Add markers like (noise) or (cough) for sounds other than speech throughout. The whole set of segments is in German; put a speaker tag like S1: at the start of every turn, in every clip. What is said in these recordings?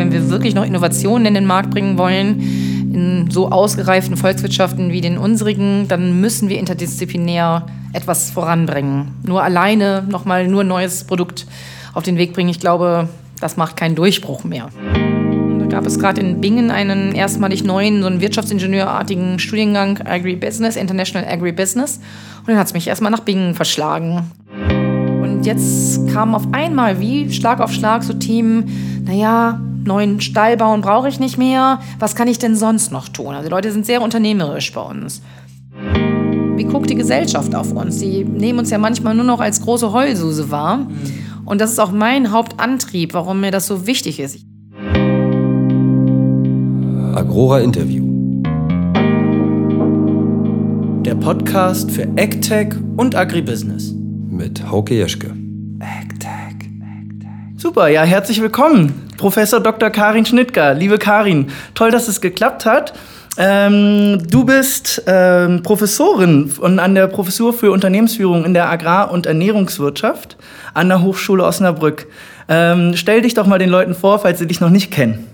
S1: wenn wir wirklich noch Innovationen in den Markt bringen wollen, in so ausgereiften Volkswirtschaften wie den unsrigen, dann müssen wir interdisziplinär etwas voranbringen. Nur alleine nochmal nur ein neues Produkt auf den Weg bringen, ich glaube, das macht keinen Durchbruch mehr. Da gab es gerade in Bingen einen erstmalig neuen, so einen Wirtschaftsingenieurartigen Studiengang Agribusiness, International Agribusiness. Und dann hat es mich erstmal nach Bingen verschlagen. Und jetzt kamen auf einmal wie Schlag auf Schlag so Themen, naja, neuen Stall bauen brauche ich nicht mehr. Was kann ich denn sonst noch tun? Also die Leute sind sehr unternehmerisch bei uns. Wie guckt die Gesellschaft auf uns? Sie nehmen uns ja manchmal nur noch als große Heulsuse wahr. Und das ist auch mein Hauptantrieb, warum mir das so wichtig ist.
S2: Agrora Interview.
S3: Der Podcast für AgTech und Agribusiness.
S2: Mit Hauke Jeschke.
S3: Super, ja, herzlich willkommen, Professor Dr. Karin Schnittger. Liebe Karin, toll, dass es geklappt hat. Ähm, du bist ähm, Professorin und an der Professur für Unternehmensführung in der Agrar- und Ernährungswirtschaft an der Hochschule Osnabrück. Ähm, stell dich doch mal den Leuten vor, falls sie dich noch nicht kennen.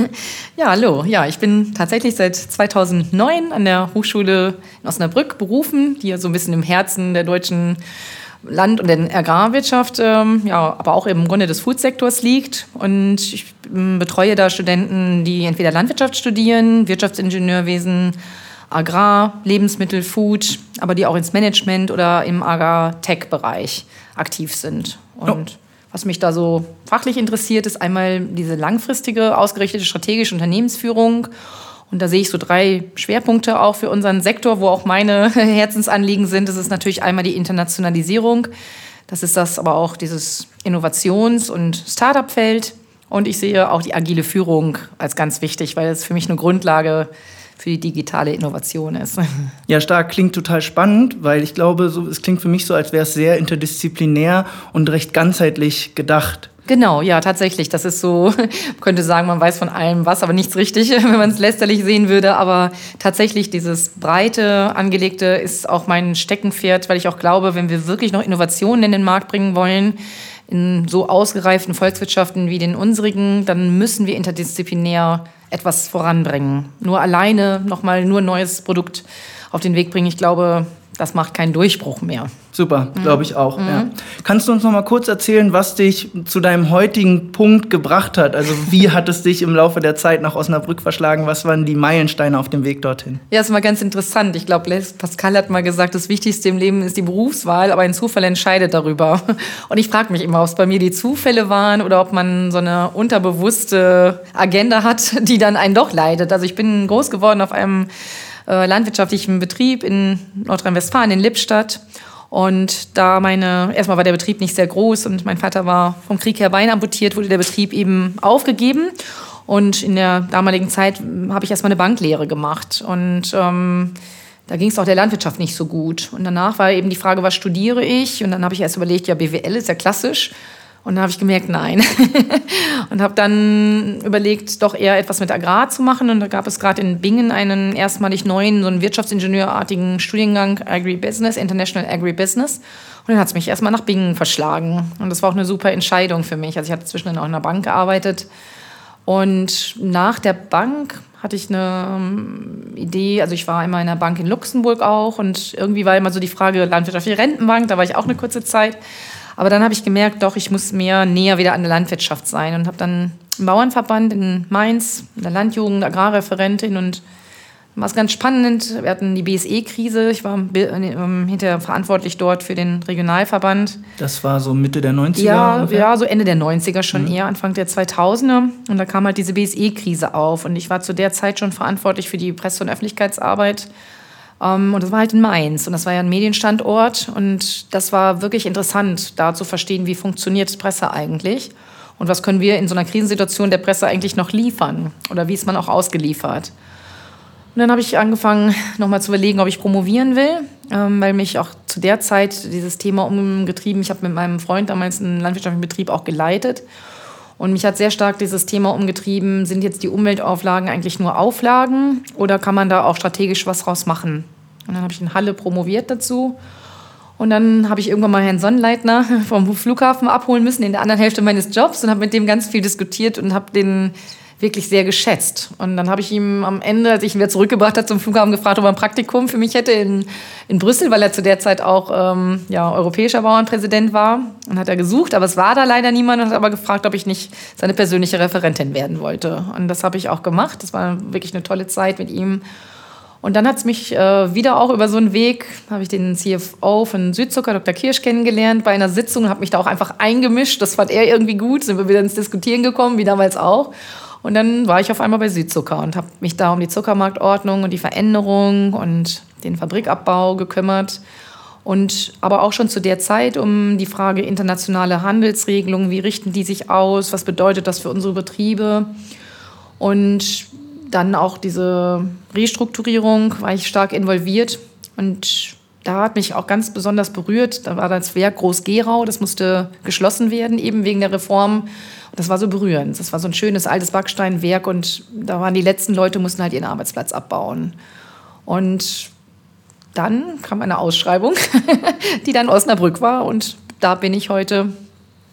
S3: (laughs)
S1: ja, hallo. Ja, ich bin tatsächlich seit 2009 an der Hochschule in Osnabrück berufen, die ja so ein bisschen im Herzen der deutschen Land- und der Agrarwirtschaft, ähm, ja, aber auch im Grunde des Foodsektors liegt. Und ich ähm, betreue da Studenten, die entweder Landwirtschaft studieren, Wirtschaftsingenieurwesen, Agrar, Lebensmittel, Food, aber die auch ins Management oder im Agrar-Tech-Bereich aktiv sind. Und oh. was mich da so fachlich interessiert, ist einmal diese langfristige, ausgerichtete strategische Unternehmensführung und da sehe ich so drei Schwerpunkte auch für unseren Sektor, wo auch meine (laughs) Herzensanliegen sind. Das ist natürlich einmal die Internationalisierung. Das ist das aber auch dieses Innovations- und Startup-Feld. Und ich sehe auch die agile Führung als ganz wichtig, weil es für mich eine Grundlage für die digitale Innovation ist. (laughs)
S3: Ja, stark klingt total spannend, weil ich glaube, so, es klingt für mich so, als wäre es sehr interdisziplinär und recht ganzheitlich gedacht.
S1: Genau, ja, tatsächlich. Das ist so, (laughs) man könnte sagen, man weiß von allem was, aber nichts richtig, (laughs) wenn man es lästerlich sehen würde. Aber tatsächlich dieses breite, angelegte ist auch mein Steckenpferd, weil ich auch glaube, wenn wir wirklich noch Innovationen in den Markt bringen wollen, in so ausgereiften Volkswirtschaften wie den unsrigen, dann müssen wir interdisziplinär etwas voranbringen. Nur alleine nochmal nur ein neues Produkt auf den Weg bringen, ich glaube, das macht keinen Durchbruch mehr.
S3: Super, mhm. glaube ich auch. Mhm. Ja. Kannst du uns noch mal kurz erzählen, was dich zu deinem heutigen Punkt gebracht hat? Also wie hat es dich im Laufe der Zeit nach Osnabrück verschlagen? Was waren die Meilensteine auf dem Weg dorthin?
S1: Ja, es war ganz interessant. Ich glaube, Pascal hat mal gesagt, das Wichtigste im Leben ist die Berufswahl, aber ein Zufall entscheidet darüber. Und ich frage mich immer, ob es bei mir die Zufälle waren oder ob man so eine unterbewusste Agenda hat, die dann einen doch leidet. Also ich bin groß geworden auf einem äh, landwirtschaftlichen Betrieb in Nordrhein-Westfalen, in Lippstadt. Und da meine, erstmal war der Betrieb nicht sehr groß und mein Vater war vom Krieg her amputiert, wurde der Betrieb eben aufgegeben. Und in der damaligen Zeit habe ich erstmal eine Banklehre gemacht. Und ähm, da ging es auch der Landwirtschaft nicht so gut. Und danach war eben die Frage, was studiere ich? Und dann habe ich erst überlegt, ja, BWL ist ja klassisch. Und dann habe ich gemerkt, nein. (laughs) und habe dann überlegt, doch eher etwas mit Agrar zu machen. Und da gab es gerade in Bingen einen erstmalig neuen, so einen Wirtschaftsingenieurartigen Studiengang Agribusiness, International Agribusiness. Und dann hat es mich erstmal nach Bingen verschlagen. Und das war auch eine super Entscheidung für mich. Also ich hatte zwischendrin auch in der Bank gearbeitet. Und nach der Bank hatte ich eine ähm, Idee, also ich war einmal in der Bank in Luxemburg auch und irgendwie war immer so die Frage landwirtschaftliche Rentenbank, da war ich auch eine kurze Zeit. Aber dann habe ich gemerkt, doch, ich muss mehr näher wieder an der Landwirtschaft sein und habe dann im Bauernverband in Mainz, in der Landjugend, Agrarreferentin und war es ganz spannend. Wir hatten die BSE-Krise. Ich war ähm, hinterher verantwortlich dort für den Regionalverband.
S3: Das war so Mitte der 90er?
S1: Ja, ja so Ende der 90er schon mhm. eher, Anfang der 2000er. Und da kam halt diese BSE-Krise auf. Und ich war zu der Zeit schon verantwortlich für die Presse- und Öffentlichkeitsarbeit ähm, und das war halt in Mainz und das war ja ein Medienstandort und das war wirklich interessant, da zu verstehen, wie funktioniert Presse eigentlich und was können wir in so einer Krisensituation der Presse eigentlich noch liefern oder wie ist man auch ausgeliefert. Und dann habe ich angefangen, nochmal zu überlegen, ob ich promovieren will, ähm, weil mich auch zu der Zeit dieses Thema umgetrieben. Ich habe mit meinem Freund damals einen landwirtschaftlichen Betrieb auch geleitet. Und mich hat sehr stark dieses Thema umgetrieben, sind jetzt die Umweltauflagen eigentlich nur Auflagen oder kann man da auch strategisch was draus machen? Und dann habe ich in Halle promoviert dazu Und dann habe ich irgendwann mal Herrn Sonnleitner (laughs) vom Flughafen abholen müssen in der anderen Hälfte meines Jobs und habe mit dem ganz viel diskutiert und habe den wirklich sehr geschätzt. Und dann habe ich ihm am Ende, als ich ihn wieder zurückgebracht habe zum Flughafen, gefragt, ob er ein Praktikum für mich hätte in, in Brüssel, weil er zu der Zeit auch ähm, ja, europäischer Bauernpräsident war. Und hat er gesucht, aber es war da leider niemand und hat aber gefragt, ob ich nicht seine persönliche Referentin werden wollte. Und das habe ich auch gemacht. Das war wirklich eine tolle Zeit mit ihm. Und dann hat es mich äh, wieder auch über so einen Weg, habe ich den CFO von Südzucker, Dr. Kirsch, kennengelernt bei einer Sitzung, habe mich da auch einfach eingemischt. Das fand er irgendwie gut, sind wir wieder ins Diskutieren gekommen, wie damals auch. Und dann war ich auf einmal bei Südzucker und habe mich da um die Zuckermarktordnung und die Veränderung und den Fabrikabbau gekümmert. Und aber auch schon zu der Zeit um die Frage internationale Handelsregelungen, wie richten die sich aus, was bedeutet das für unsere Betriebe. Und dann auch diese Restrukturierung war ich stark involviert und da hat mich auch ganz besonders berührt. Da war das Werk Groß-Gerau, das musste geschlossen werden, eben wegen der Reform. Das war so berührend. Das war so ein schönes altes Backsteinwerk und da waren die letzten Leute, mussten halt ihren Arbeitsplatz abbauen. Und dann kam eine Ausschreibung, (laughs) die dann Osnabrück war und da bin ich heute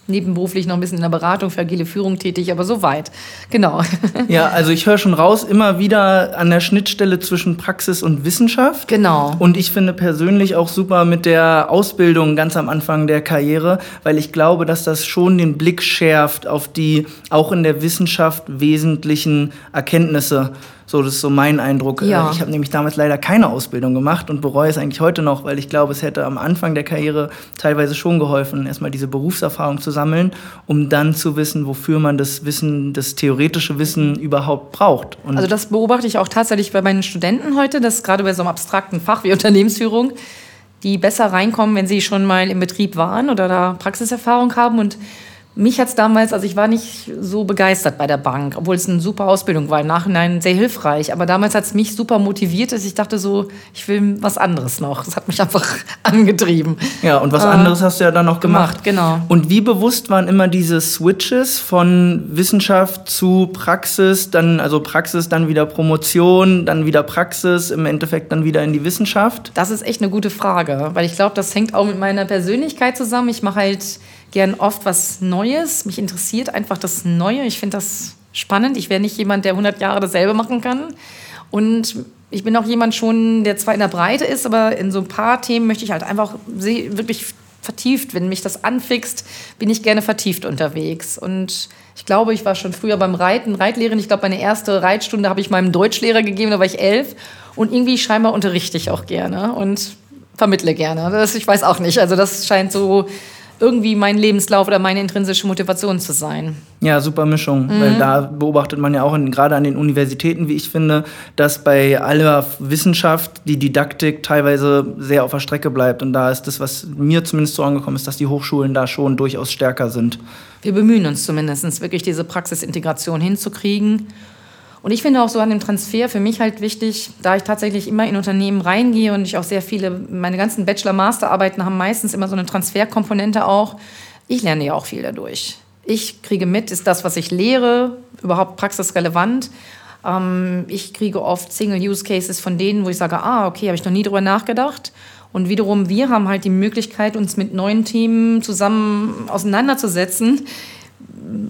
S1: nebenberuflich noch ein bisschen in der Beratung für agile Führung tätig, aber so weit. Genau. (laughs)
S3: Ja, also ich höre schon raus, immer wieder an der Schnittstelle zwischen Praxis und Wissenschaft.
S1: Genau.
S3: Und ich finde persönlich auch super mit der Ausbildung ganz am Anfang der Karriere, weil ich glaube, dass das schon den Blick schärft auf die auch in der Wissenschaft wesentlichen Erkenntnisse so, das ist so mein Eindruck.
S1: Ja.
S3: Äh, ich habe nämlich damals leider keine Ausbildung gemacht und bereue es eigentlich heute noch, weil ich glaube, es hätte am Anfang der Karriere teilweise schon geholfen, erstmal diese Berufserfahrung zu sammeln, um dann zu wissen, wofür man das Wissen, das theoretische Wissen überhaupt braucht.
S1: Und also das beobachte ich auch tatsächlich bei meinen Studenten heute, dass gerade bei so einem abstrakten Fach wie Unternehmensführung die besser reinkommen, wenn sie schon mal im Betrieb waren oder da Praxiserfahrung haben und mich hat es damals, also ich war nicht so begeistert bei der Bank, obwohl es eine super Ausbildung war, im Nachhinein sehr hilfreich. Aber damals hat es mich super motiviert, dass ich dachte so, ich will was anderes noch. Das hat mich einfach (laughs) angetrieben.
S3: Ja, und was äh, anderes hast du ja dann noch gemacht.
S1: gemacht. Genau.
S3: Und wie bewusst waren immer diese Switches von Wissenschaft zu Praxis, dann also Praxis, dann wieder Promotion, dann wieder Praxis, im Endeffekt dann wieder in die Wissenschaft?
S1: Das ist echt eine gute Frage, weil ich glaube, das hängt auch mit meiner Persönlichkeit zusammen. Ich mache halt gern oft was Neues. Mich interessiert einfach das Neue. Ich finde das spannend. Ich wäre nicht jemand, der 100 Jahre dasselbe machen kann. Und ich bin auch jemand schon, der zwar in der Breite ist, aber in so ein paar Themen möchte ich halt einfach wirklich vertieft. Wenn mich das anfixt, bin ich gerne vertieft unterwegs. Und ich glaube, ich war schon früher beim Reiten, Reitlehrerin. Ich glaube, meine erste Reitstunde habe ich meinem Deutschlehrer gegeben, da war ich elf. Und irgendwie scheinbar unterrichte ich auch gerne und vermittle gerne. Das, ich weiß auch nicht. Also das scheint so irgendwie mein Lebenslauf oder meine intrinsische Motivation zu sein.
S3: Ja, super Mischung. Mhm. Weil da beobachtet man ja auch in, gerade an den Universitäten, wie ich finde, dass bei aller Wissenschaft die Didaktik teilweise sehr auf der Strecke bleibt. Und da ist das, was mir zumindest so angekommen ist, dass die Hochschulen da schon durchaus stärker sind.
S1: Wir bemühen uns zumindest, wirklich diese Praxisintegration hinzukriegen. Und ich finde auch so an dem Transfer für mich halt wichtig, da ich tatsächlich immer in Unternehmen reingehe und ich auch sehr viele, meine ganzen Bachelor-Master-Arbeiten haben meistens immer so eine Transferkomponente auch. Ich lerne ja auch viel dadurch. Ich kriege mit, ist das, was ich lehre, überhaupt praxisrelevant? Ähm, ich kriege oft Single-Use-Cases von denen, wo ich sage, ah, okay, habe ich noch nie drüber nachgedacht. Und wiederum, wir haben halt die Möglichkeit, uns mit neuen Themen zusammen auseinanderzusetzen,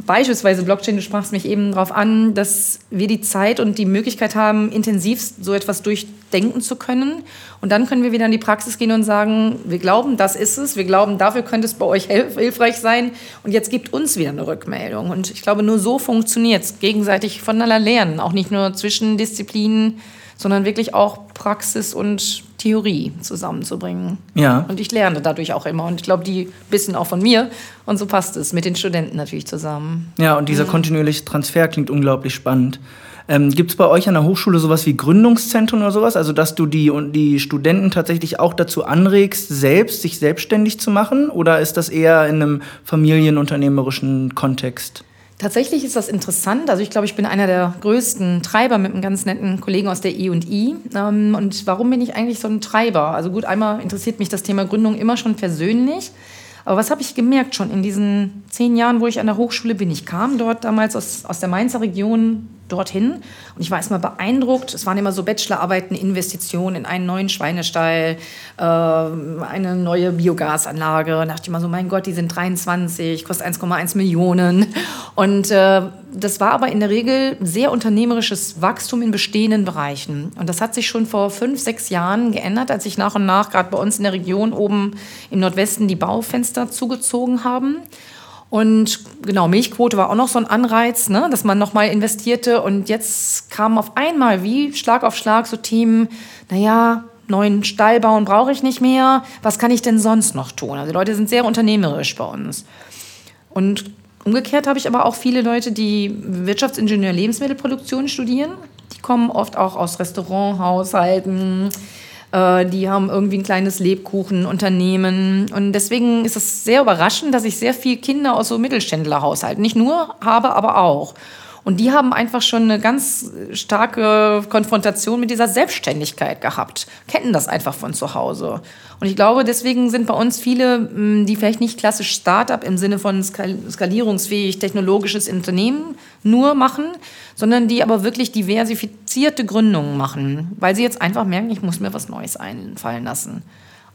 S1: beispielsweise Blockchain, du sprachst mich eben darauf an, dass wir die Zeit und die Möglichkeit haben, intensiv so etwas durchdenken zu können. Und dann können wir wieder in die Praxis gehen und sagen, wir glauben, das ist es, wir glauben, dafür könnte es bei euch hilfreich sein. Und jetzt gibt uns wieder eine Rückmeldung. Und ich glaube, nur so funktioniert es, gegenseitig voneinander lernen, auch nicht nur zwischen Disziplinen, sondern wirklich auch Praxis und Theorie zusammenzubringen.
S3: Ja.
S1: Und ich lerne dadurch auch immer. Und ich glaube, die wissen auch von mir. Und so passt es mit den Studenten natürlich zusammen.
S3: Ja, und dieser mhm. kontinuierliche Transfer klingt unglaublich spannend. Ähm, Gibt es bei euch an der Hochschule sowas wie Gründungszentren oder sowas? Also, dass du die, die Studenten tatsächlich auch dazu anregst, selbst sich selbstständig zu machen? Oder ist das eher in einem familienunternehmerischen Kontext?
S1: Tatsächlich ist das interessant. Also ich glaube, ich bin einer der größten Treiber mit einem ganz netten Kollegen aus der I&I. Ähm, und warum bin ich eigentlich so ein Treiber? Also gut, einmal interessiert mich das Thema Gründung immer schon persönlich. Aber was habe ich gemerkt schon in diesen zehn Jahren, wo ich an der Hochschule bin? Ich kam dort damals aus, aus der Mainzer Region, dorthin. Und ich war erstmal beeindruckt. Es waren immer so Bachelorarbeiten, Investitionen in einen neuen Schweinestall, äh, eine neue Biogasanlage. Da dachte ich immer so, mein Gott, die sind 23, kostet 1,1 Millionen. Und äh, das war aber in der Regel sehr unternehmerisches Wachstum in bestehenden Bereichen. Und das hat sich schon vor fünf, sechs Jahren geändert, als sich nach und nach gerade bei uns in der Region oben im Nordwesten die Baufenster zugezogen haben. Und genau, Milchquote war auch noch so ein Anreiz, ne, dass man nochmal investierte. Und jetzt kamen auf einmal wie Schlag auf Schlag so Themen, naja, neuen Stall bauen brauche ich nicht mehr. Was kann ich denn sonst noch tun? Also die Leute sind sehr unternehmerisch bei uns. Und umgekehrt habe ich aber auch viele Leute, die Wirtschaftsingenieur Lebensmittelproduktion studieren. Die kommen oft auch aus Restauranthaushalten, äh, die haben irgendwie ein kleines Lebkuchenunternehmen. Und deswegen ist es sehr überraschend, dass ich sehr viele Kinder aus so Mittelständlerhaushalten, nicht nur habe, aber auch. Und die haben einfach schon eine ganz starke Konfrontation mit dieser Selbstständigkeit gehabt, kennen das einfach von zu Hause. Und ich glaube, deswegen sind bei uns viele, mm, die vielleicht nicht klassisch Start-up im Sinne von skalierungsfähig technologisches Unternehmen nur machen, sondern die aber wirklich diversifizierte Gründungen machen, weil sie jetzt einfach merken, ich muss mir was Neues einfallen lassen.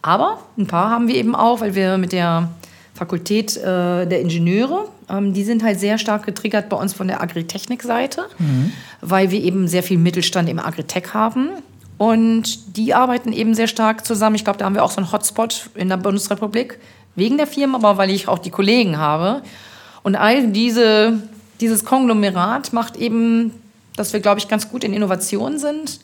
S1: Aber ein paar haben wir eben auch, weil wir mit der Fakultät äh, der Ingenieure. Ähm, die sind halt sehr stark getriggert bei uns von der Agritechnik-Seite, mhm. weil wir eben sehr viel Mittelstand im Agritech haben. Und die arbeiten eben sehr stark zusammen. Ich glaube, da haben wir auch so einen Hotspot in der Bundesrepublik, wegen der Firmen, aber weil ich auch die Kollegen habe. Und all diese, dieses Konglomerat macht eben, dass wir, glaube ich, ganz gut in Innovation sind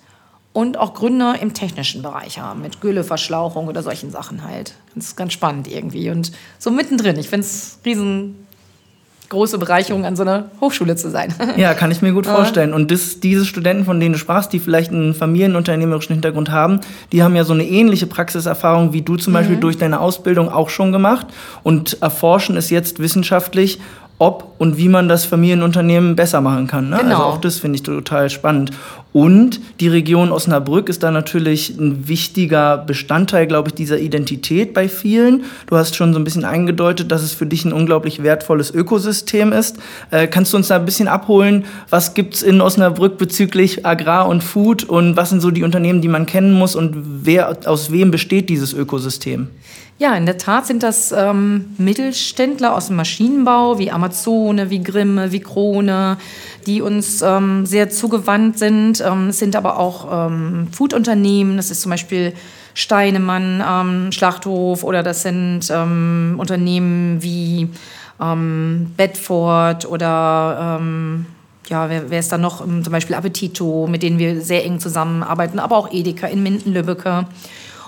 S1: und auch Gründer im technischen Bereich haben, mit Gülleverschlauchung oder solchen Sachen halt. Das ist ganz spannend irgendwie und so mittendrin. Ich finde es riesengroße Bereicherung, an so einer Hochschule zu sein. (laughs)
S3: Ja, kann ich mir gut vorstellen. Und das, diese Studenten, von denen du sprachst, die vielleicht einen familienunternehmerischen Hintergrund haben, die haben ja so eine ähnliche Praxiserfahrung wie du zum Beispiel mhm. durch deine Ausbildung auch schon gemacht und erforschen es jetzt wissenschaftlich ob und wie man das Familienunternehmen besser machen kann. Ne? Also genau. Also auch das finde ich total spannend. Und die Region Osnabrück ist da natürlich ein wichtiger Bestandteil, glaube ich, dieser Identität bei vielen. Du hast schon so ein bisschen eingedeutet, dass es für dich ein unglaublich wertvolles Ökosystem ist. Äh, kannst du uns da ein bisschen abholen? Was gibt es in Osnabrück bezüglich Agrar und Food und was sind so die Unternehmen, die man kennen muss und wer, aus wem besteht dieses Ökosystem?
S1: Ja, in der Tat sind das ähm, Mittelständler aus dem Maschinenbau wie Amazone, wie Grimme, wie Krone, die uns ähm, sehr zugewandt sind. Ähm, es sind aber auch ähm, Foodunternehmen, das ist zum Beispiel Steinemann, ähm, Schlachthof oder das sind ähm, Unternehmen wie Bedford oder ja, wer, wer ist da noch? Zum Beispiel Appetito, mit denen wir sehr eng zusammenarbeiten, aber auch Edeka in Minden-Lübbecke.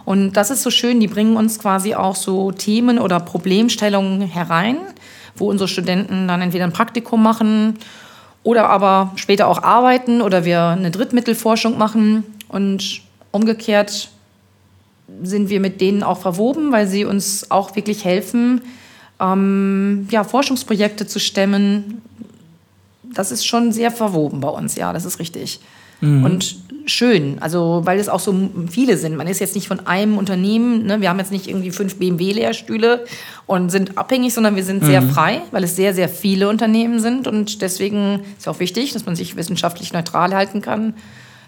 S1: Und das ist so schön, die bringen uns quasi auch so Themen oder Problemstellungen herein, wo unsere Studenten dann entweder ein Praktikum machen oder aber später auch arbeiten oder wir eine Drittmittelforschung machen. Und umgekehrt sind wir mit denen auch verwoben, weil sie uns auch wirklich helfen, ähm, ja, Forschungsprojekte zu stemmen. Das ist schon sehr verwoben bei uns, ja, das ist richtig. Mhm. Und schön, also weil es auch so viele sind. Man ist jetzt nicht von einem Unternehmen, ne? wir haben jetzt nicht irgendwie fünf BMW-Lehrstühle und sind abhängig, sondern wir sind mhm. sehr frei, weil es sehr, sehr viele Unternehmen sind und deswegen ist auch wichtig, dass man sich wissenschaftlich neutral halten kann.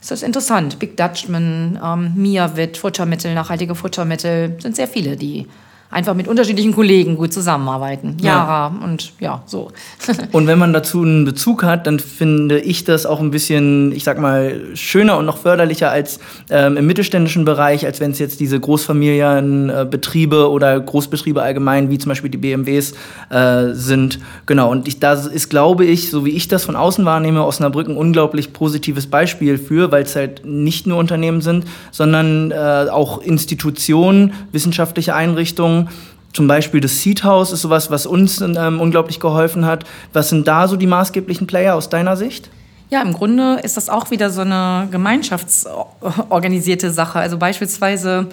S1: Ist das interessant. Big Dutchman, ähm, Miavit, Futtermittel, nachhaltige Futtermittel, sind sehr viele, die einfach mit unterschiedlichen Kollegen gut zusammenarbeiten. Jara ja. und ja, so. (laughs)
S3: und wenn man dazu einen Bezug hat, dann finde ich das auch ein bisschen, ich sag mal, schöner und noch förderlicher als ähm, im mittelständischen Bereich, als wenn es jetzt diese Großfamilienbetriebe oder Großbetriebe allgemein, wie zum Beispiel die BMWs, äh, sind. Genau, und ich, da ist, glaube ich, so wie ich das von außen wahrnehme, Osnabrück ein unglaublich positives Beispiel für, weil es halt nicht nur Unternehmen sind, sondern äh, auch Institutionen, wissenschaftliche Einrichtungen, zum Beispiel das Seed House ist sowas, was uns ähm, unglaublich geholfen hat. Was sind da so die maßgeblichen Player aus deiner Sicht?
S1: Ja, im Grunde ist das auch wieder so eine gemeinschaftsorganisierte Sache. Also beispielsweise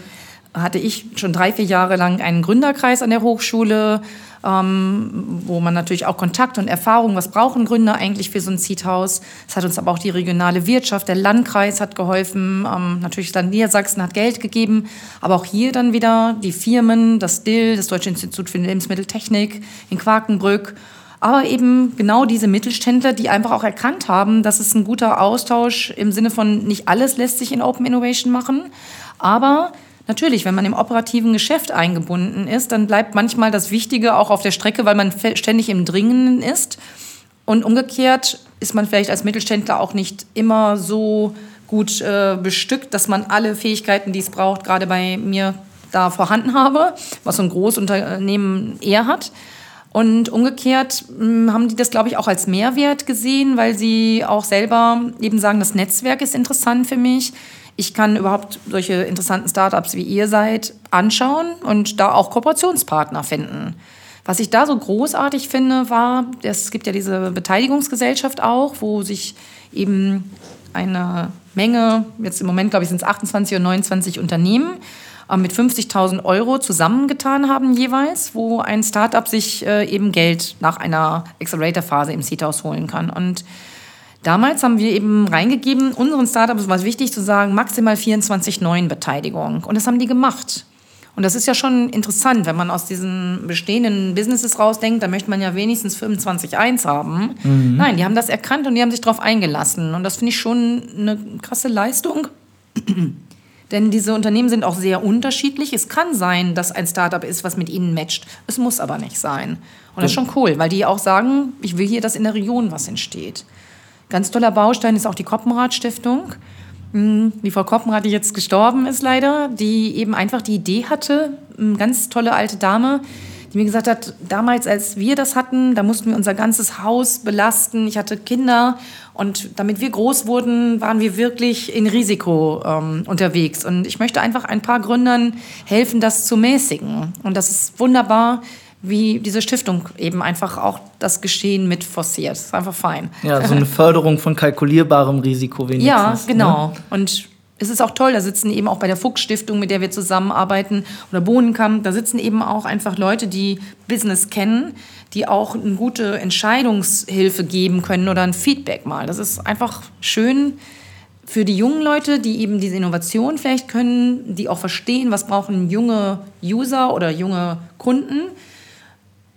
S1: hatte ich schon drei, vier Jahre lang einen Gründerkreis an der Hochschule, ähm, wo man natürlich auch Kontakt und Erfahrung, was brauchen Gründer eigentlich für so ein Seedhaus. Es hat uns aber auch die regionale Wirtschaft, der Landkreis hat geholfen, ähm, natürlich dann Niedersachsen hat Geld gegeben, aber auch hier dann wieder die Firmen, das DIL, das Deutsche Institut für Lebensmitteltechnik in Quakenbrück, aber eben genau diese Mittelständler, die einfach auch erkannt haben, dass es ein guter Austausch im Sinne von nicht alles lässt sich in Open Innovation machen, aber Natürlich, wenn man im operativen Geschäft eingebunden ist, dann bleibt manchmal das Wichtige auch auf der Strecke, weil man ständig im Dringenden ist. Und umgekehrt ist man vielleicht als Mittelständler auch nicht immer so gut äh, bestückt, dass man alle Fähigkeiten, die es braucht, gerade bei mir da vorhanden habe, was so ein Großunternehmen eher hat. Und umgekehrt mh, hm, haben die das, glaube ich, auch als Mehrwert gesehen, weil sie auch selber eben sagen, das Netzwerk ist interessant für mich ich kann überhaupt solche interessanten Startups wie ihr seid anschauen und da auch Kooperationspartner finden. Was ich da so großartig finde, war, es gibt ja diese Beteiligungsgesellschaft auch, wo sich eben eine Menge, jetzt im Moment glaube ich sind es 28 oder 29 Unternehmen, mit 50.000 Euro zusammengetan haben jeweils, wo ein Startup sich äh, eben Geld nach einer Accelerator-Phase im Seed House holen kann. Und Damals haben wir eben reingegeben, unseren Startups war es wichtig zu sagen, maximal 24 neuen Beteiligung. Und das haben die gemacht. Und das ist ja schon interessant, wenn man aus diesen bestehenden Businesses rausdenkt, da möchte man ja wenigstens 25.1 haben. Mhm. Nein, die haben das erkannt und die haben sich darauf eingelassen. Und das finde ich schon eine krasse Leistung. Denn diese Unternehmen sind auch sehr unterschiedlich. Es kann sein, dass ein Startup ist, was mit ihnen matcht. Es muss aber nicht sein. Und das ist schon cool, weil die auch sagen, ich will hier, dass in der Region was entsteht. Ganz toller Baustein ist auch die Koppenrad-Stiftung. Hm, die Frau Koppenrad, die jetzt gestorben ist leider, die eben einfach die Idee hatte, eine ganz tolle alte Dame, die mir gesagt hat, damals, als wir das hatten, da mussten wir unser ganzes Haus belasten. Ich hatte Kinder und damit wir groß wurden, waren wir wirklich in Risiko ähm, unterwegs. Und ich möchte einfach ein paar Gründern helfen, das zu mäßigen. Und das ist wunderbar, wie diese Stiftung eben einfach auch das Geschehen mit forciert. Das ist einfach fein.
S3: Ja, so eine (laughs) Förderung von kalkulierbarem Risiko wenigstens.
S1: Ja, ne? genau. Ne? Und es ist auch toll, da sitzen eben auch bei der Fuchs Stiftung, mit der wir zusammenarbeiten, oder Bohnenkamp, da sitzen eben auch einfach Leute, die Business kennen, die auch eine gute Entscheidungshilfe geben können oder ein Feedback mal. Das ist einfach schön für die jungen Leute, die eben diese Innovation vielleicht können, die auch verstehen, was brauchen junge User oder junge Kunden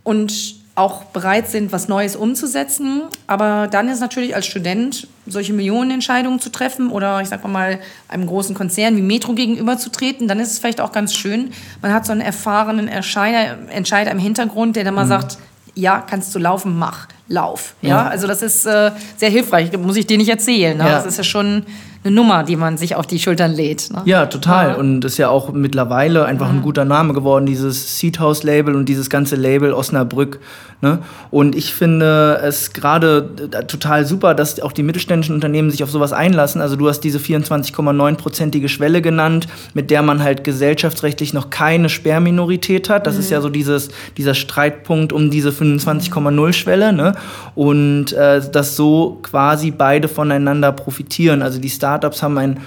S1: und auch bereit sind, was Neues umzusetzen. Aber dann ist natürlich als Student solche Millionenentscheidungen zu treffen oder ich sag mal einem großen Konzern wie Metro gegenüberzutreten, dann ist es vielleicht auch ganz schön. Man hat so einen erfahrenen Entscheider, Entscheider im Hintergrund, der dann mal mhm. sagt, ja, kannst du laufen, mach, lauf. Ja, ja also das ist äh, sehr hilfreich, muss ich dir nicht erzählen. Ne? Ja. Das ist ja schon eine Nummer, die man sich auf die Schultern lädt. Ne?
S3: Ja, total. Ja. Und ist ja auch mittlerweile einfach ein guter Name geworden, dieses Seed House Label und dieses ganze Label Osnabrück. Ne? Und ich finde es gerade äh, total super, dass auch die mittelständischen Unternehmen sich auf sowas einlassen. Also du hast diese 24,9-prozentige Schwelle genannt, mit der man halt gesellschaftsrechtlich noch keine Sperrminorität hat. Das mhm. ist ja so dieses, dieser Streitpunkt um diese 25,0-Schwelle. Ne? Und äh, dass so quasi beide voneinander profitieren. Also die Startups haben einen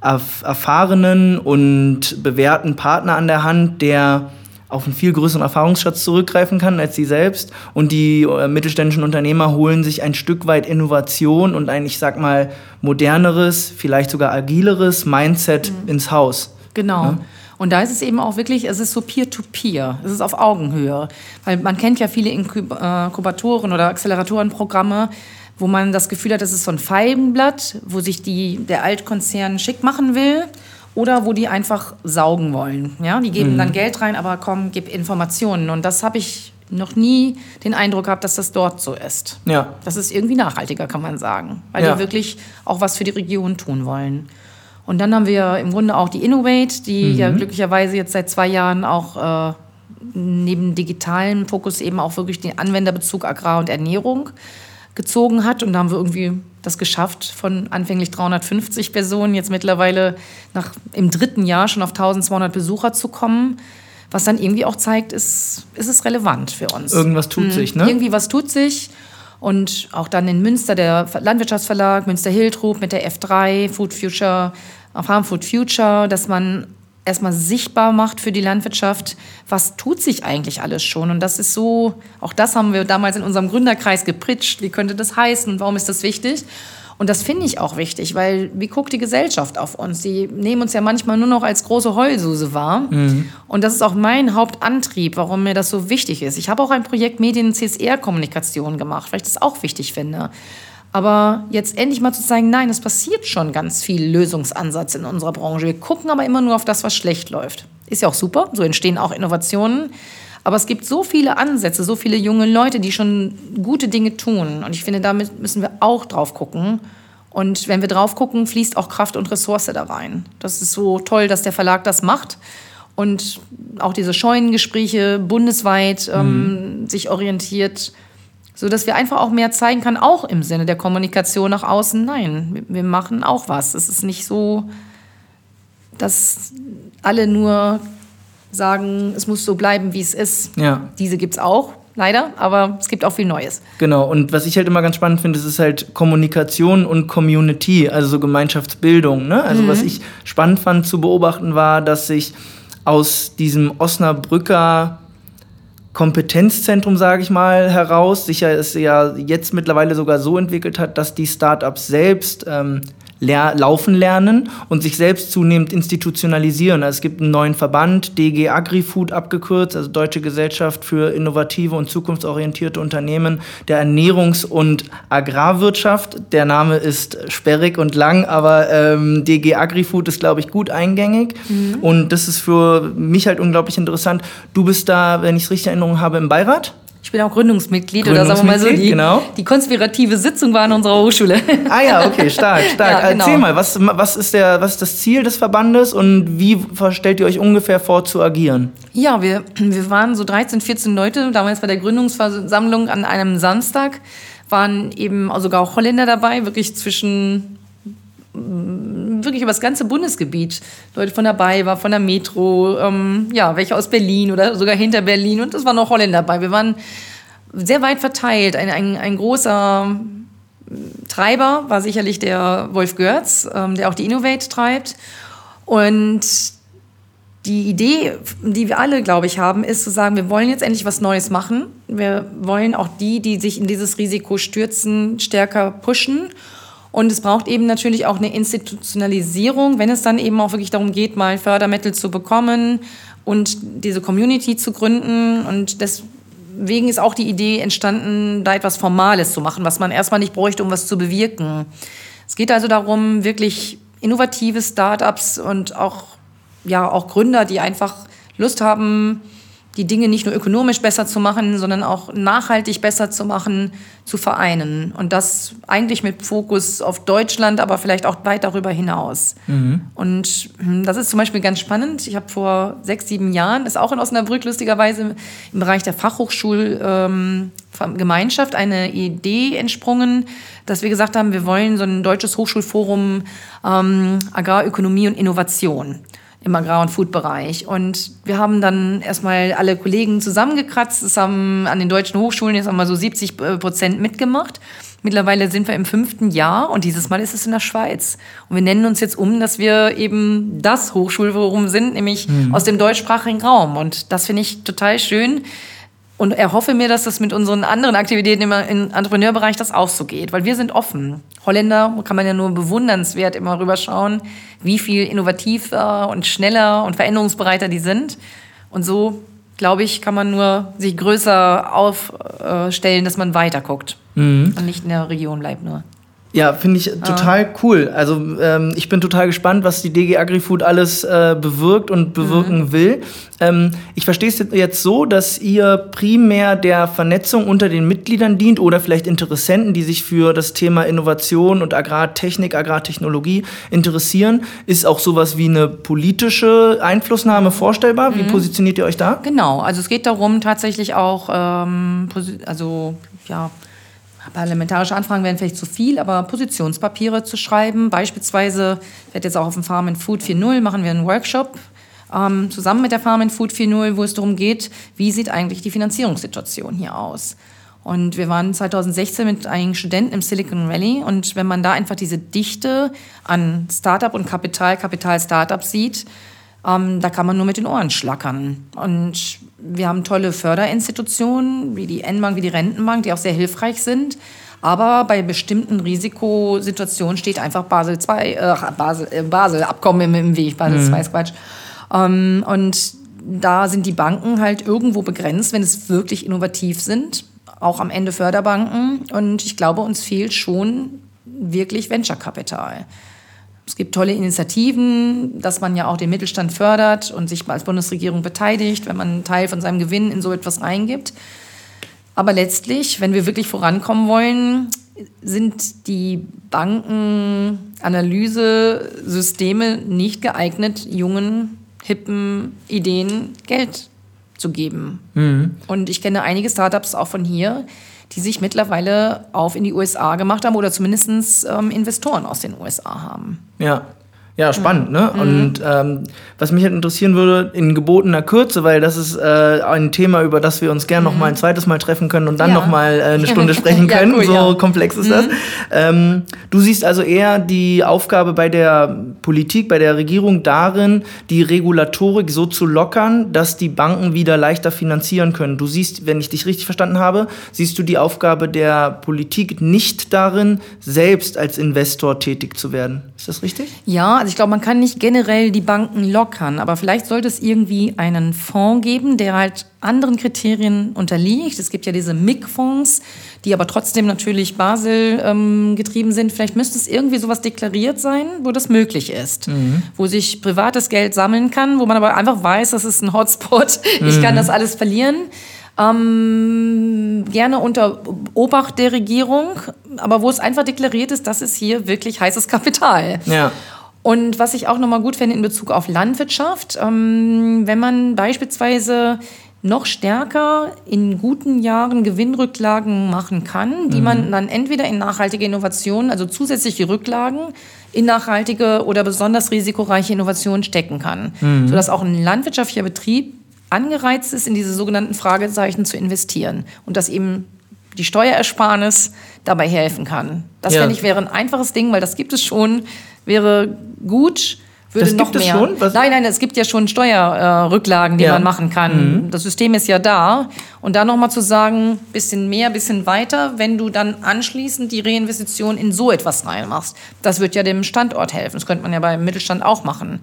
S3: erfahrenen und bewährten Partner an der Hand, der auf einen viel größeren Erfahrungsschatz zurückgreifen kann als sie selbst. Und die äh, mittelständischen Unternehmer holen sich ein Stück weit Innovation und ein, ich sag mal, moderneres, vielleicht sogar agileres Mindset mhm. ins Haus.
S1: Genau. Ja? Und da ist es eben auch wirklich, es ist so Peer-to-Peer, -Peer. es ist auf Augenhöhe. Weil man kennt ja viele Inkubatoren oder Acceleratorenprogramme, wo man das Gefühl hat, das ist so ein Feigenblatt, wo sich die, der Altkonzern schick machen will oder wo die einfach saugen wollen. Ja, die geben mhm. dann Geld rein, aber komm, gib Informationen. Und das habe ich noch nie den Eindruck gehabt, dass das dort so ist. Ja. Das ist irgendwie nachhaltiger, kann man sagen, weil ja. die wirklich auch was für die Region tun wollen. Und dann haben wir im Grunde auch die Innovate, die mhm. ja glücklicherweise jetzt seit zwei Jahren auch äh, neben digitalem Fokus eben auch wirklich den Anwenderbezug Agrar und Ernährung gezogen hat. Und da haben wir irgendwie das geschafft, von anfänglich 350 Personen jetzt mittlerweile nach, im dritten Jahr schon auf 1200 Besucher zu kommen. Was dann irgendwie auch zeigt, ist, ist es relevant für uns.
S3: Irgendwas tut mhm. sich, ne?
S1: Irgendwie was tut sich. Und auch dann in Münster der Landwirtschaftsverlag, Münster Hiltrop mit der F3, Food Future, Farm Food Future, dass man erstmal sichtbar macht für die Landwirtschaft, was tut sich eigentlich alles schon. Und das ist so, auch das haben wir damals in unserem Gründerkreis gepritscht, wie könnte das heißen und warum ist das wichtig? Und das finde ich auch wichtig, weil wie guckt die Gesellschaft auf uns? Die nehmen uns ja manchmal nur noch als große Heulsuse wahr. Mhm. Und das ist auch mein Hauptantrieb, warum mir das so wichtig ist. Ich habe auch ein Projekt Medien-CSR-Kommunikation gemacht, weil ich das auch wichtig finde. Aber jetzt endlich mal zu zeigen, nein, es passiert schon ganz viel Lösungsansatz in unserer Branche. Wir gucken aber immer nur auf das, was schlecht läuft. Ist ja auch super, so entstehen auch Innovationen. Aber es gibt so viele Ansätze, so viele junge Leute, die schon gute Dinge tun. Und ich finde, damit müssen wir auch drauf gucken. Und wenn wir drauf gucken, fließt auch Kraft und Ressource da rein. Das ist so toll, dass der Verlag das macht. Und auch diese Scheunengespräche bundesweit ähm, mhm. sich orientiert so dass wir einfach auch mehr zeigen kann, auch im Sinne der Kommunikation nach außen. Nein, wir machen auch was. Es ist nicht so, dass alle nur sagen, es muss so bleiben, wie es ist. Ja. Diese gibt es auch, leider, aber es gibt auch viel Neues.
S3: Genau, und was ich halt immer ganz spannend finde, ist halt Kommunikation und Community, also so Gemeinschaftsbildung. Ne? Also mhm. was ich spannend fand zu beobachten war, dass sich aus diesem Osnabrücker Kompetenzzentrum, sage ich mal, heraus. Sicher ist ja jetzt mittlerweile sogar so entwickelt hat, dass die Startups selbst ähm, ler laufen lernen und sich selbst zunehmend institutionalisieren. Also es gibt einen neuen Verband, DG AgriFood abgekürzt, also Deutsche Gesellschaft für innovative und zukunftsorientierte Unternehmen der Ernährungs- und Agrarwirtschaft. Der Name ist sperrig und lang, aber ähm, DG AgriFood ist, glaube ich, gut eingängig. Mhm. Und das ist für mich halt unglaublich interessant. Du bist da, wenn ich es richtig in Erinnerung habe, im Beirat?
S1: Ich bin auch Gründungsmitglied, Gründungsmitglied oder sagen wir mal so, die, genau. die konspirative Sitzung war in unserer Hochschule. (laughs)
S3: Ah ja, okay, stark, stark. Ja, genau. Erzähl mal, was, was, ist der, was ist das Ziel des Verbandes und wie stellt ihr euch ungefähr vor zu agieren?
S1: Ja, wir, wir waren so 13, 14 Leute, damals bei der Gründungsversammlung an einem Samstag, waren eben sogar auch Holländer dabei, wirklich zwischen wirklich über das ganze Bundesgebiet Leute von dabei war, von der Metro, ähm, ja, welche aus Berlin oder sogar hinter Berlin und es waren auch Holländer dabei. Wir waren sehr weit verteilt. Ein, ein, ein großer Treiber war sicherlich der Wolf Görz, ähm, der auch die Innovate treibt. Und die Idee, die wir alle, glaube ich, haben, ist zu sagen, wir wollen jetzt endlich was Neues machen. Wir wollen auch die, die sich in dieses Risiko stürzen, stärker pushen und es braucht eben natürlich auch eine Institutionalisierung, wenn es dann eben auch wirklich darum geht, mal Fördermittel zu bekommen und diese Community zu gründen. Und deswegen ist auch die Idee entstanden, da etwas Formales zu machen, was man erstmal nicht bräuchte, um was zu bewirken. Es geht also darum, wirklich innovative Startups und auch, ja, auch Gründer, die einfach Lust haben, die Dinge nicht nur ökonomisch besser zu machen, sondern auch nachhaltig besser zu machen, zu vereinen. Und das eigentlich mit Fokus auf Deutschland, aber vielleicht auch weit darüber hinaus. Mhm. Und hm, das ist zum Beispiel ganz spannend. Ich habe vor sechs, sieben Jahren, ist auch in Osnabrück lustigerweise im Bereich der Fachhochschulgemeinschaft ähm, eine Idee entsprungen, dass wir gesagt haben, wir wollen so ein deutsches Hochschulforum ähm, Agrarökonomie und Innovation im Agrar- und Food-Bereich. Und wir haben dann erstmal alle Kollegen zusammengekratzt. Es haben an den deutschen Hochschulen jetzt einmal so 70 äh, Prozent mitgemacht. Mittlerweile sind wir im fünften Jahr und dieses Mal ist es in der Schweiz. Und wir nennen uns jetzt um, dass wir eben das Hochschulforum sind, nämlich mhm. aus dem deutschsprachigen Raum. Und das finde ich total schön, und erhoffe mir, dass das mit unseren anderen Aktivitäten im Entrepreneurbereich das auch so geht, weil wir sind offen. Holländer kann man ja nur bewundernswert immer rüberschauen, wie viel innovativer und schneller und veränderungsbereiter die sind. Und so, glaube ich, kann man nur sich größer aufstellen, dass man weiter guckt mhm. und nicht in der Region bleibt nur.
S3: Ja, finde ich total ah. cool. Also ähm, ich bin total gespannt, was die DG AgriFood alles äh, bewirkt und bewirken mhm. will. Ähm, ich verstehe es jetzt so, dass ihr primär der Vernetzung unter den Mitgliedern dient oder vielleicht Interessenten, die sich für das Thema Innovation und Agrartechnik, Agrartechnologie interessieren. Ist auch sowas wie eine politische Einflussnahme vorstellbar? Wie mhm. positioniert ihr euch da?
S1: Genau, also es geht darum, tatsächlich auch, ähm, also ja, Parlamentarische Anfragen wären vielleicht zu viel, aber Positionspapiere zu schreiben. Beispielsweise, ich werde jetzt auch auf dem Farm and Food 4.0 machen wir einen Workshop ähm, zusammen mit der Farm and Food 4.0, wo es darum geht, wie sieht eigentlich die Finanzierungssituation hier aus. Und wir waren 2016 mit einigen Studenten im Silicon Valley. Und wenn man da einfach diese Dichte an Startup und Kapital, Kapital-Startup sieht, ähm, da kann man nur mit den Ohren schlackern. Und wir haben tolle Förderinstitutionen, wie die N-Bank, wie die Rentenbank, die auch sehr hilfreich sind. Aber bei bestimmten Risikosituationen steht einfach Basel II, äh, Basel, äh, Basel Abkommen im, im Weg. Basel II ist Quatsch. Ähm, und da sind die Banken halt irgendwo begrenzt, wenn es wirklich innovativ sind. Auch am Ende Förderbanken. Und ich glaube, uns fehlt schon wirklich Venture-Kapital. Es gibt tolle Initiativen, dass man ja auch den Mittelstand fördert und sich als Bundesregierung beteiligt, wenn man einen Teil von seinem Gewinn in so etwas reingibt. Aber letztlich, wenn wir wirklich vorankommen wollen, sind die Bankenanalyse-Systeme nicht geeignet, jungen, hippen Ideen Geld zu geben. Mhm. Und ich kenne einige Startups auch von hier, die sich mittlerweile auf in die USA gemacht haben oder zumindest ähm, Investoren aus den USA haben.
S3: Ja. Ja, spannend, ne? Mhm. Und ähm, was mich halt interessieren würde, in gebotener Kürze, weil das ist äh, ein Thema, über das wir uns gerne mhm. noch mal ein zweites Mal treffen können und dann ja. noch mal äh, eine Stunde (laughs) sprechen können. ja, cool, so ja. komplex ist mhm. das. Ähm, du siehst also eher die Aufgabe bei der Politik, bei der Regierung darin, die Regulatorik so zu lockern, dass die Banken wieder leichter finanzieren können. Du siehst, wenn ich dich richtig verstanden habe, siehst du die Aufgabe der Politik nicht darin, selbst als Investor tätig zu werden. Ist das richtig?
S1: Ja, also ich glaube, man kann nicht generell die Banken lockern, aber vielleicht sollte es irgendwie einen Fonds geben, der halt anderen Kriterien unterliegt. Es gibt ja diese MIG-Fonds, die aber trotzdem natürlich Basel ähm, getrieben sind. Vielleicht müsste es irgendwie sowas deklariert sein, wo das möglich ist, mhm. wo sich privates Geld sammeln kann, wo man aber einfach weiß, das ist ein Hotspot. Mhm. (laughs) Ich kann das alles verlieren. Ähm, gerne unter Obacht der Regierung, aber wo es einfach deklariert ist, das ist hier wirklich heißes Kapital.
S3: Ja.
S1: Und was ich auch nochmal gut finde in Bezug auf Landwirtschaft, ähm, wenn man beispielsweise noch stärker in guten Jahren Gewinnrücklagen machen kann, die mhm. man dann entweder in nachhaltige Innovationen, also zusätzliche Rücklagen in nachhaltige oder besonders risikoreiche Innovationen stecken kann, mhm. sodass auch ein landwirtschaftlicher Betrieb angereizt ist, in diese sogenannten Fragezeichen zu investieren und dass eben die Steuerersparnis dabei helfen kann. Das ja. finde ich wäre ein einfaches Ding, weil das gibt es schon wäre gut. Würde das noch gibt mehr. Es schon? Was? Nein, nein, es gibt ja schon Steuerrücklagen, die ja. man machen kann. Mhm. Das System ist ja da. Und da nochmal zu sagen, bisschen mehr, bisschen weiter, wenn du dann anschließend die Reinvestition in so etwas reinmachst. Das wird ja dem Standort helfen. Das könnte man ja beim Mittelstand auch machen.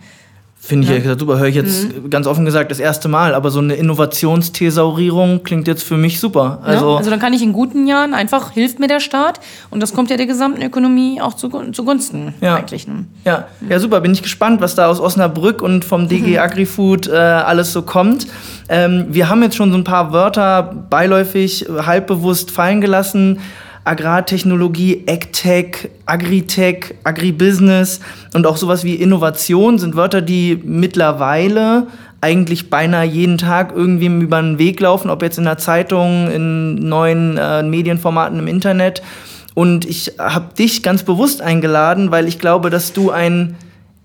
S3: Finde ich ja. ehrlich super. Höre ich jetzt mhm. ganz offen gesagt das erste Mal. Aber so eine Innovationsthesaurierung klingt jetzt für mich super.
S1: Also, ja, also dann kann ich in guten Jahren einfach, hilft mir der Staat. Und das kommt ja der gesamten Ökonomie auch zu, zugunsten
S3: ja.
S1: eigentlich. Ne?
S3: Ja. ja, super. Bin ich gespannt, was da aus Osnabrück und vom DG mhm. Agrifood äh, alles so kommt. Ähm, wir haben jetzt schon so ein paar Wörter beiläufig, halbbewusst fallen gelassen. Agrartechnologie, AgTech, Agritech, Agribusiness und auch sowas wie Innovation sind Wörter, die mittlerweile eigentlich beinahe jeden Tag irgendwie über den Weg laufen, ob jetzt in der Zeitung, in neuen äh, Medienformaten im Internet. Und ich habe dich ganz bewusst eingeladen, weil ich glaube, dass du ein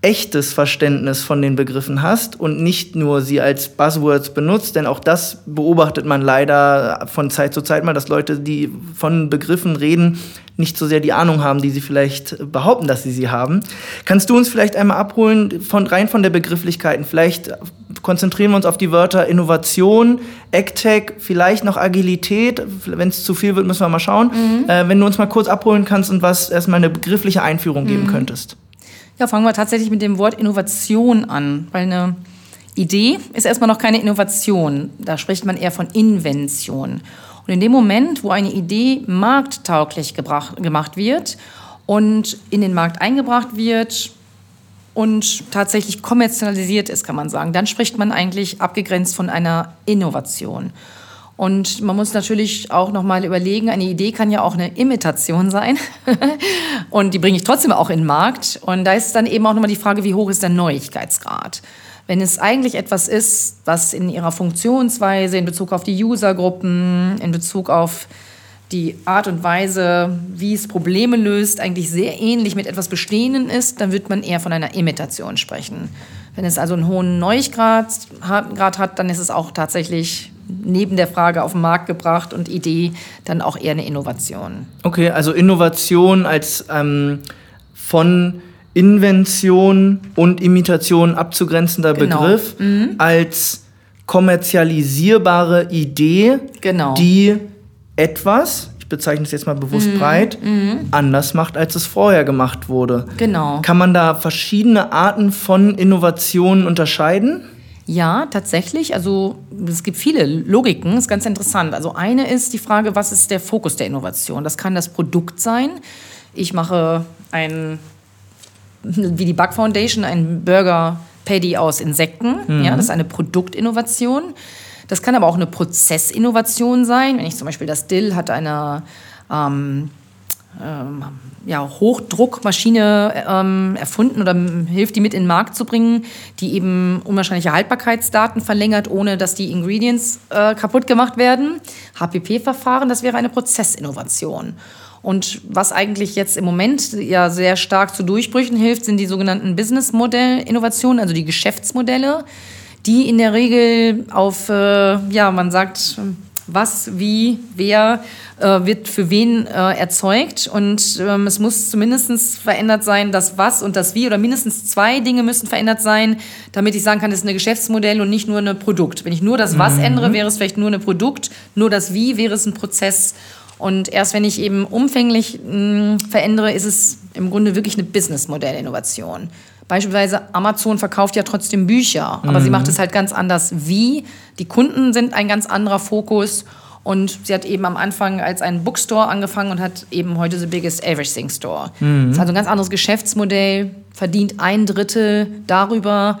S3: echtes Verständnis von den Begriffen hast und nicht nur sie als Buzzwords benutzt, denn auch das beobachtet man leider von Zeit zu Zeit mal, dass Leute, die von Begriffen reden, nicht so sehr die Ahnung haben, die sie vielleicht behaupten, dass sie sie haben. Kannst du uns vielleicht einmal abholen, von, rein von der Begrifflichkeiten? Vielleicht konzentrieren wir uns auf die Wörter Innovation, AgTech, vielleicht noch Agilität. Wenn es zu viel wird, müssen wir mal schauen. Mhm. Äh, wenn du uns mal kurz abholen kannst und was erstmal eine begriffliche Einführung geben mhm. könntest.
S1: Ja, fangen wir tatsächlich mit dem Wort Innovation an, weil eine Idee ist erstmal noch keine Innovation. Da spricht man eher von Invention. Und in dem Moment, wo eine Idee markttauglich gebracht, gemacht wird und in den Markt eingebracht wird und tatsächlich kommerzialisiert ist, kann man sagen, dann spricht man eigentlich abgegrenzt von einer Innovation. Und man muss natürlich auch noch mal überlegen, eine Idee kann ja auch eine Imitation sein. (laughs) und die bringe ich trotzdem auch in den Markt. Und da ist dann eben auch noch mal die Frage, wie hoch ist der Neuigkeitsgrad? Wenn es eigentlich etwas ist, was in ihrer Funktionsweise, in Bezug auf die Usergruppen, in Bezug auf die Art und Weise, wie es Probleme löst, eigentlich sehr ähnlich mit etwas Bestehenden ist, dann wird man eher von einer Imitation sprechen. Wenn es also einen hohen Neuigkeitsgrad hat, dann ist es auch tatsächlich neben der Frage auf den Markt gebracht und Idee dann auch eher eine Innovation.
S3: Okay, also Innovation als ähm, von Invention und Imitation abzugrenzender genau. Begriff, mhm. als kommerzialisierbare Idee,
S1: genau.
S3: die etwas, bezeichne es jetzt mal bewusst breit, anders macht, als es vorher gemacht wurde.
S1: Genau.
S3: Kann man da verschiedene Arten von Innovationen unterscheiden?
S1: Ja, tatsächlich. Also es gibt viele Logiken, ist ganz interessant. Also eine ist die Frage, was ist der Fokus der Innovation? Das kann das Produkt sein. Ich mache ein, (laughs) wie die Bug Foundation, ein Burger Patty aus Insekten. Ja, das ist eine Produktinnovation. Das kann aber auch eine Prozessinnovation sein. Wenn ich zum Beispiel das Dill hat eine ähm, ähm, ja, Hochdruckmaschine ähm, erfunden oder hilft, die mit in den Markt zu bringen, die eben unwahrscheinliche Haltbarkeitsdaten verlängert, ohne dass die Ingredients äh, kaputt gemacht werden. HPP-Verfahren, das wäre eine Prozessinnovation. Und was eigentlich jetzt im Moment ja sehr stark zu Durchbrüchen hilft, sind die sogenannten Business-Modell-Innovationen, also die Geschäftsmodelle, die in der Regel auf, äh, ja, man sagt, was, wie, wer äh, wird für wen äh, erzeugt. Und ähm, es muss zumindest verändert sein, das Was und das Wie oder mindestens zwei Dinge müssen verändert sein, damit ich sagen kann, das ist ein Geschäftsmodell und nicht nur ein Produkt. Wenn ich nur das Was ändere, wäre es vielleicht nur ein Produkt, nur das Wie wäre es ein Prozess. Und erst wenn ich eben umfänglich mh, verändere, ist es im Grunde wirklich eine Businessmodellinnovation. Beispielsweise Amazon verkauft ja trotzdem Bücher, aber sie macht es halt ganz anders. Wie? Die Kunden sind ein ganz anderer Fokus. Und sie hat eben am Anfang als ein Bookstore angefangen und hat eben heute the biggest everything store. Das ist also ein ganz anderes Geschäftsmodell, verdient ein Drittel darüber.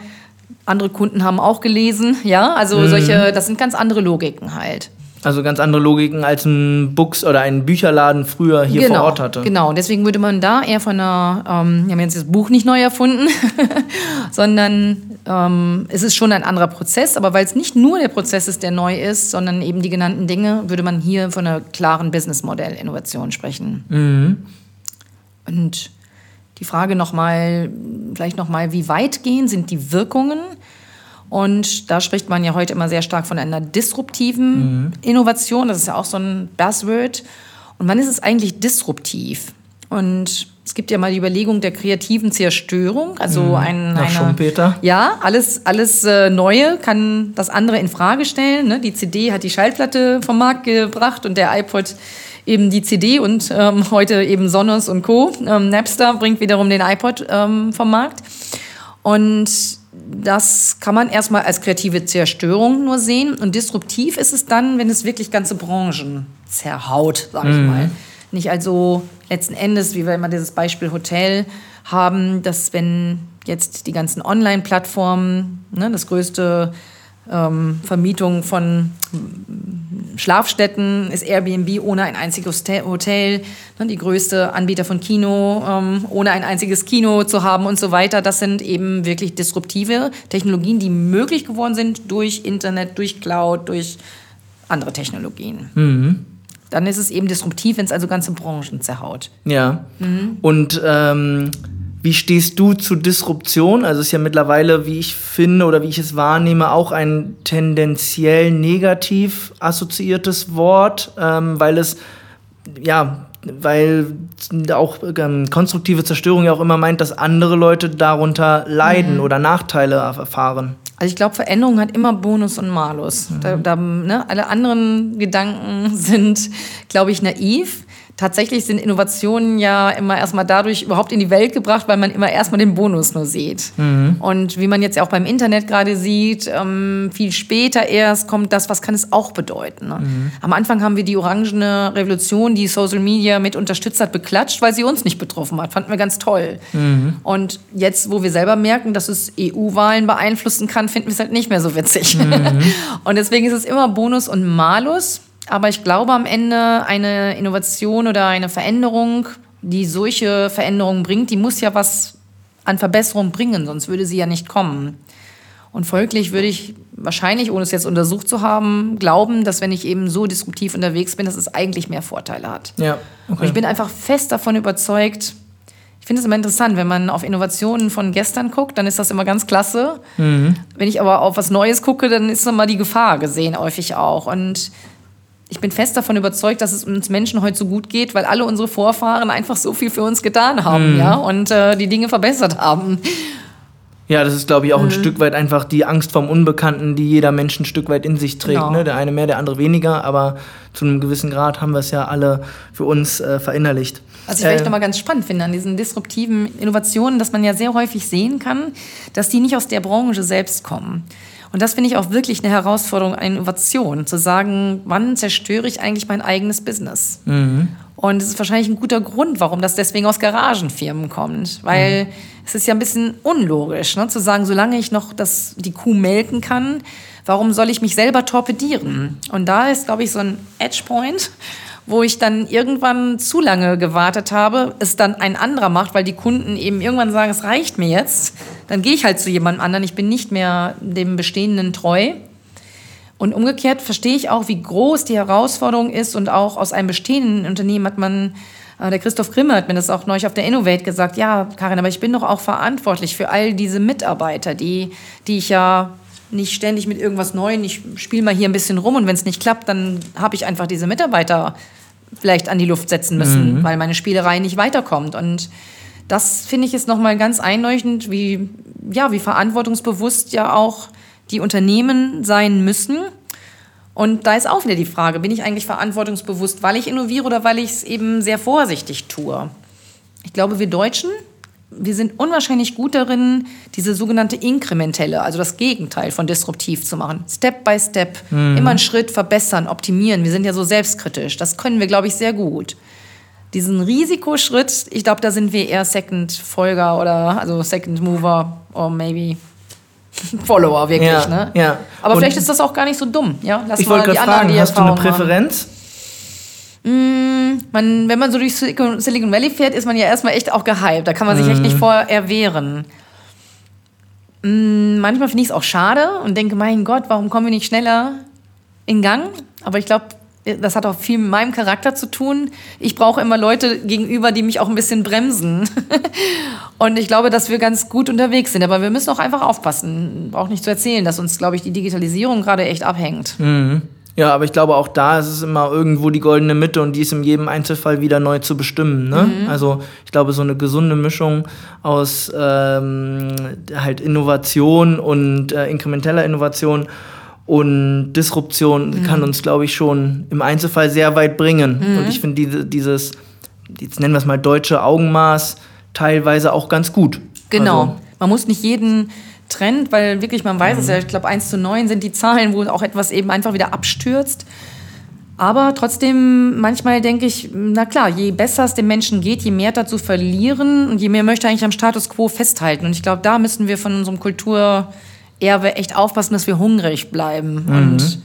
S1: Andere Kunden haben auch gelesen, ja, also solche, das sind ganz andere Logiken halt.
S3: Also ganz andere Logiken als ein Books- oder ein Bücherladen früher hier
S1: genau,
S3: vor Ort hatte.
S1: Genau, deswegen würde man da eher von einer, ähm, wir haben jetzt das Buch nicht neu erfunden, (laughs) sondern ähm, es ist schon ein anderer Prozess, aber weil es nicht nur der Prozess ist, der neu ist, sondern eben die genannten Dinge, würde man hier von einer klaren Businessmodell-Innovation sprechen. Und die Frage nochmal, vielleicht nochmal, wie weit gehen sind die Wirkungen? Und da spricht man ja heute immer sehr stark von einer disruptiven Innovation. Das ist ja auch so ein Buzzword. Und wann ist es eigentlich disruptiv? Und es gibt ja mal die Überlegung der kreativen Zerstörung. Also ein,
S3: Nach
S1: eine,
S3: Schumpeter.
S1: Ja, alles, alles äh, Neue kann das andere in Frage stellen. Ne? Die CD hat die Schallplatte vom Markt gebracht und der iPod eben die CD und ähm, heute eben Sonos und Co. Ähm, Napster bringt wiederum den iPod ähm, vom Markt. Und das kann man erstmal als kreative Zerstörung nur sehen. Und disruptiv ist es dann, wenn es wirklich ganze Branchen zerhaut, sage ich mal. Nicht also letzten Endes, wie wir immer dieses Beispiel Hotel haben, dass wenn jetzt die ganzen Online-Plattformen, ne, das größte ähm, Vermietung von Schlafstätten ist Airbnb ohne ein einziges Hotel- Hotel, ne, die größte Anbieter von Kino ähm, ohne ein einziges Kino zu haben und so weiter. Das sind eben wirklich disruptive Technologien, die möglich geworden sind durch Internet, durch Cloud, durch andere Technologien. Dann ist es eben disruptiv, wenn es also ganze Branchen zerhaut.
S3: Ja.
S1: Mhm.
S3: Und ähm, wie stehst du zu Disruption? Also es ist ja mittlerweile, wie ich finde oder wie ich es wahrnehme, auch ein tendenziell negativ assoziiertes Wort, ähm, weil es ja weil auch ähm, konstruktive Zerstörung ja auch immer meint, dass andere Leute darunter leiden
S1: Mhm.
S3: oder Nachteile erfahren.
S1: Also ich glaube, Veränderung hat immer Bonus und Malus. Da, da, ne, alle anderen Gedanken (laughs) sind, glaube ich, naiv. Tatsächlich sind Innovationen ja immer erstmal dadurch überhaupt in die Welt gebracht, weil man immer erstmal den Bonus nur sieht. Und wie man jetzt auch beim Internet gerade sieht, ähm, viel später erst kommt das, was kann es auch bedeuten. Ne? Am Anfang haben wir die orangene Revolution, die Social Media mit unterstützt hat, beklatscht, weil sie uns nicht betroffen hat. Fanden wir ganz toll. Und jetzt, wo wir selber merken, dass es EU-Wahlen beeinflussen kann, finden wir es halt nicht mehr so witzig. (laughs) und deswegen ist es immer Bonus und Malus. Aber ich glaube am Ende eine Innovation oder eine Veränderung, die solche Veränderungen bringt, die muss ja was an Verbesserung bringen, sonst würde sie ja nicht kommen. Und folglich würde ich wahrscheinlich, ohne es jetzt untersucht zu haben, glauben, dass wenn ich eben so disruptiv unterwegs bin, dass es eigentlich mehr Vorteile hat.
S3: Ja,
S1: Und ich bin einfach fest davon überzeugt, ich finde es immer interessant, wenn man auf Innovationen von gestern guckt, dann ist das immer ganz klasse. Wenn ich aber auf was Neues gucke, dann ist immer die Gefahr gesehen, häufig auch. Und ich bin fest davon überzeugt, dass es uns Menschen heute so gut geht, weil alle unsere Vorfahren einfach so viel für uns getan haben, ja, und äh, die Dinge verbessert haben.
S3: Ja, das ist, glaube ich, auch ein Stück weit einfach die Angst vom Unbekannten, die jeder Mensch ein Stück weit in sich trägt.
S1: Genau.
S3: Ne? Der eine mehr, der andere weniger, aber zu einem gewissen Grad haben wir es ja alle für uns äh, verinnerlicht.
S1: Was ich vielleicht
S3: Äh,
S1: nochmal ganz spannend finde an diesen disruptiven Innovationen, dass man ja sehr häufig sehen kann, dass die nicht aus der Branche selbst kommen. Und das finde ich auch wirklich eine Herausforderung an Innovation, zu sagen, wann zerstöre ich eigentlich mein eigenes Business? Und es ist wahrscheinlich ein guter Grund, warum das deswegen aus Garagenfirmen kommt. Weil es ist ja ein bisschen unlogisch, ne? zu sagen, solange ich noch das, die Kuh melken kann, warum soll ich mich selber torpedieren? Und da ist, glaube ich, so ein Edgepoint, wo ich dann irgendwann zu lange gewartet habe, es dann ein anderer macht, weil die Kunden eben irgendwann sagen, es reicht mir jetzt. Dann gehe ich halt zu jemandem anderen, ich bin nicht mehr dem Bestehenden treu. Und umgekehrt verstehe ich auch, wie groß die Herausforderung ist und auch aus einem bestehenden Unternehmen hat man, äh, der Christoph Grimme hat mir das auch neulich auf der Innovate gesagt, ja, Karin, aber ich bin doch auch verantwortlich für all diese Mitarbeiter, die, die ich ja nicht ständig mit irgendwas Neuem, ich spiele mal hier ein bisschen rum und wenn es nicht klappt, dann habe ich einfach diese Mitarbeiter vielleicht an die Luft setzen müssen, weil meine Spielerei nicht weiterkommt. Und das finde ich ist nochmal ganz einleuchtend, wie, ja, wie verantwortungsbewusst ja auch die Unternehmen sein müssen. Und da ist auch wieder die Frage, bin ich eigentlich verantwortungsbewusst, weil ich innoviere oder weil ich es eben sehr vorsichtig tue? Ich glaube, wir Deutschen, wir sind unwahrscheinlich gut darin, diese sogenannte inkrementelle, also das Gegenteil von disruptiv zu machen. Step by Step, immer einen Schritt verbessern, optimieren. Wir sind ja so selbstkritisch. Das können wir, glaube ich, sehr gut. Diesen Risikoschritt, ich glaube, da sind wir eher Second Folger oder also Second Mover or maybe (laughs) Follower wirklich,
S3: Ja,
S1: ne?
S3: ja.
S1: Aber
S3: Und-
S1: vielleicht ist das auch gar nicht so dumm, ja? Lass
S3: Ich wollte
S1: die
S3: gerade fragen,
S1: die
S3: hast du eine
S1: Erfahrung haben.
S3: Präferenz?
S1: Man, wenn man so durch Silicon Valley fährt, ist man ja erstmal echt auch gehypt. Da kann man sich echt nicht vor erwehren. Mm, Manchmal finde ich es auch schade und denke, mein Gott, warum kommen wir nicht schneller in Gang? Aber ich glaube, das hat auch viel mit meinem Charakter zu tun. Ich brauche immer Leute gegenüber, die mich auch ein bisschen bremsen. (laughs) und ich glaube, dass wir ganz gut unterwegs sind. Aber wir müssen auch einfach aufpassen. Braucht nicht zu erzählen, dass uns, glaube ich, die Digitalisierung gerade echt abhängt.
S3: Ja, aber ich glaube, auch da ist es immer irgendwo die goldene Mitte und die ist in jedem Einzelfall wieder neu zu bestimmen. Ne? Also ich glaube, so eine gesunde Mischung aus ähm, halt Innovation und äh, inkrementeller Innovation und Disruption kann uns, glaube ich, schon im Einzelfall sehr weit bringen. Und ich finde diese, dieses, jetzt nennen wir es mal deutsche Augenmaß, teilweise auch ganz gut.
S1: Genau.
S3: Also,
S1: man muss nicht jeden Trend, weil wirklich, man weiß es ja, ich glaube, 1 zu 9 sind die Zahlen, wo auch etwas eben einfach wieder abstürzt. Aber trotzdem, manchmal denke ich, na klar, je besser es dem Menschen geht, je mehr dazu verlieren und je mehr möchte er eigentlich am Status quo festhalten. Und ich glaube, da müssen wir von unserem Kulturerbe echt aufpassen, dass wir hungrig bleiben. Und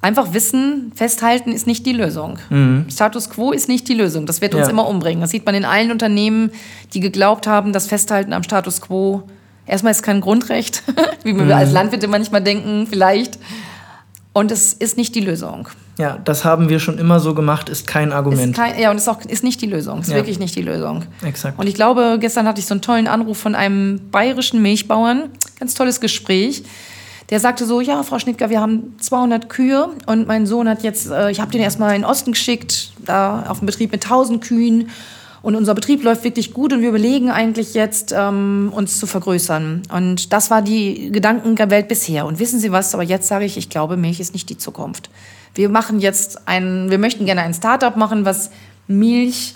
S1: einfach wissen, festhalten ist nicht die Lösung. Status quo ist nicht die Lösung. Das wird uns
S3: Ja.
S1: immer umbringen. Das sieht man in allen Unternehmen, die geglaubt haben, das Festhalten am Status quo erstmal ist kein Grundrecht, (laughs) wie wir als Landwirte manchmal denken, vielleicht. Und es ist nicht die Lösung.
S3: ja, das haben wir schon immer so gemacht, ist kein
S1: Ist
S3: Argument.
S1: kein, ja, und ist auch ist nicht die Lösung. Ist
S3: Ja.
S1: wirklich nicht die Lösung.
S3: Exakt.
S1: Und ich glaube, gestern hatte ich so einen tollen Anruf von einem bayerischen Milchbauern. Ganz tolles Gespräch. Der sagte so, ja, Frau Schnittger, wir haben 200 Kühe und mein Sohn hat jetzt, äh, ich habe den erstmal in den Osten geschickt, da auf einen Betrieb mit 1000 Kühen. Und unser Betrieb läuft wirklich gut und wir überlegen eigentlich jetzt, ähm, uns zu vergrößern. Und das war die Gedankenwelt bisher. Und wissen Sie was, aber jetzt sage ich, ich glaube, Milch ist nicht die Zukunft. Wir machen jetzt ein, wir möchten gerne ein Startup machen, was Milch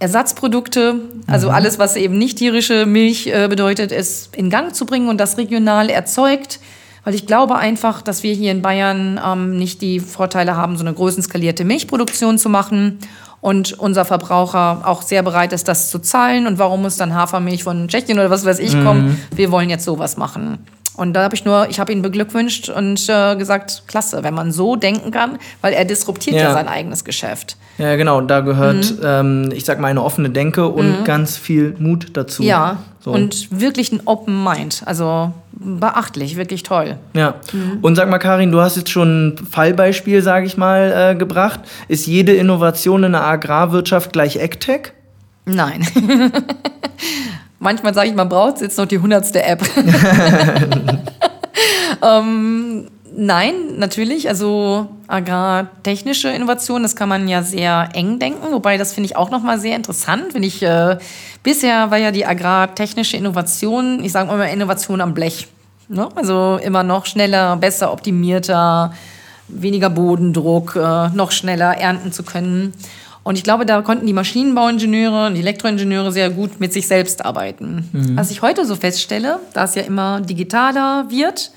S1: Ersatzprodukte, also alles, was eben nicht tierische Milch äh, bedeutet, ist in Gang zu bringen und das regional erzeugt. Weil ich glaube einfach, dass wir hier in Bayern ähm, nicht die Vorteile haben, so eine größenskalierte Milchproduktion zu machen. Und unser Verbraucher auch sehr bereit ist, das zu zahlen. Und warum muss dann Hafermilch von Tschechien oder was weiß ich kommen? Wir wollen jetzt sowas machen. Und da habe ich nur, ich habe ihn beglückwünscht und äh, gesagt, klasse, wenn man so denken kann, weil er disruptiert ja,
S3: Ja.
S1: sein eigenes Geschäft.
S3: Ja, genau. Da gehört, ähm, ich sag mal, eine offene Denke und ganz viel Mut dazu.
S1: Ja,
S3: So.
S1: und wirklich ein Open Mind. Also beachtlich, wirklich toll.
S3: Ja. Und sag mal, Karin, du hast jetzt schon ein Fallbeispiel, sage ich mal, äh, gebracht. Ist jede Innovation in der Agrarwirtschaft gleich AgTech?
S1: Nein. (laughs) Manchmal sage ich, man braucht jetzt noch die hundertste App. (laughs) (laughs) ähm, Nein, natürlich. Also agrartechnische Innovation, das kann man ja sehr eng denken. Wobei das finde ich auch noch mal sehr interessant. Wenn ich äh, bisher war ja die agrartechnische Innovation, ich sage immer Innovation am Blech. Ne? Also immer noch schneller, besser, optimierter, weniger Bodendruck, äh, noch schneller ernten zu können. Und ich glaube, da konnten die Maschinenbauingenieure und die Elektroingenieure sehr gut mit sich selbst arbeiten. Mhm. Was ich heute so feststelle, da es ja immer digitaler wird,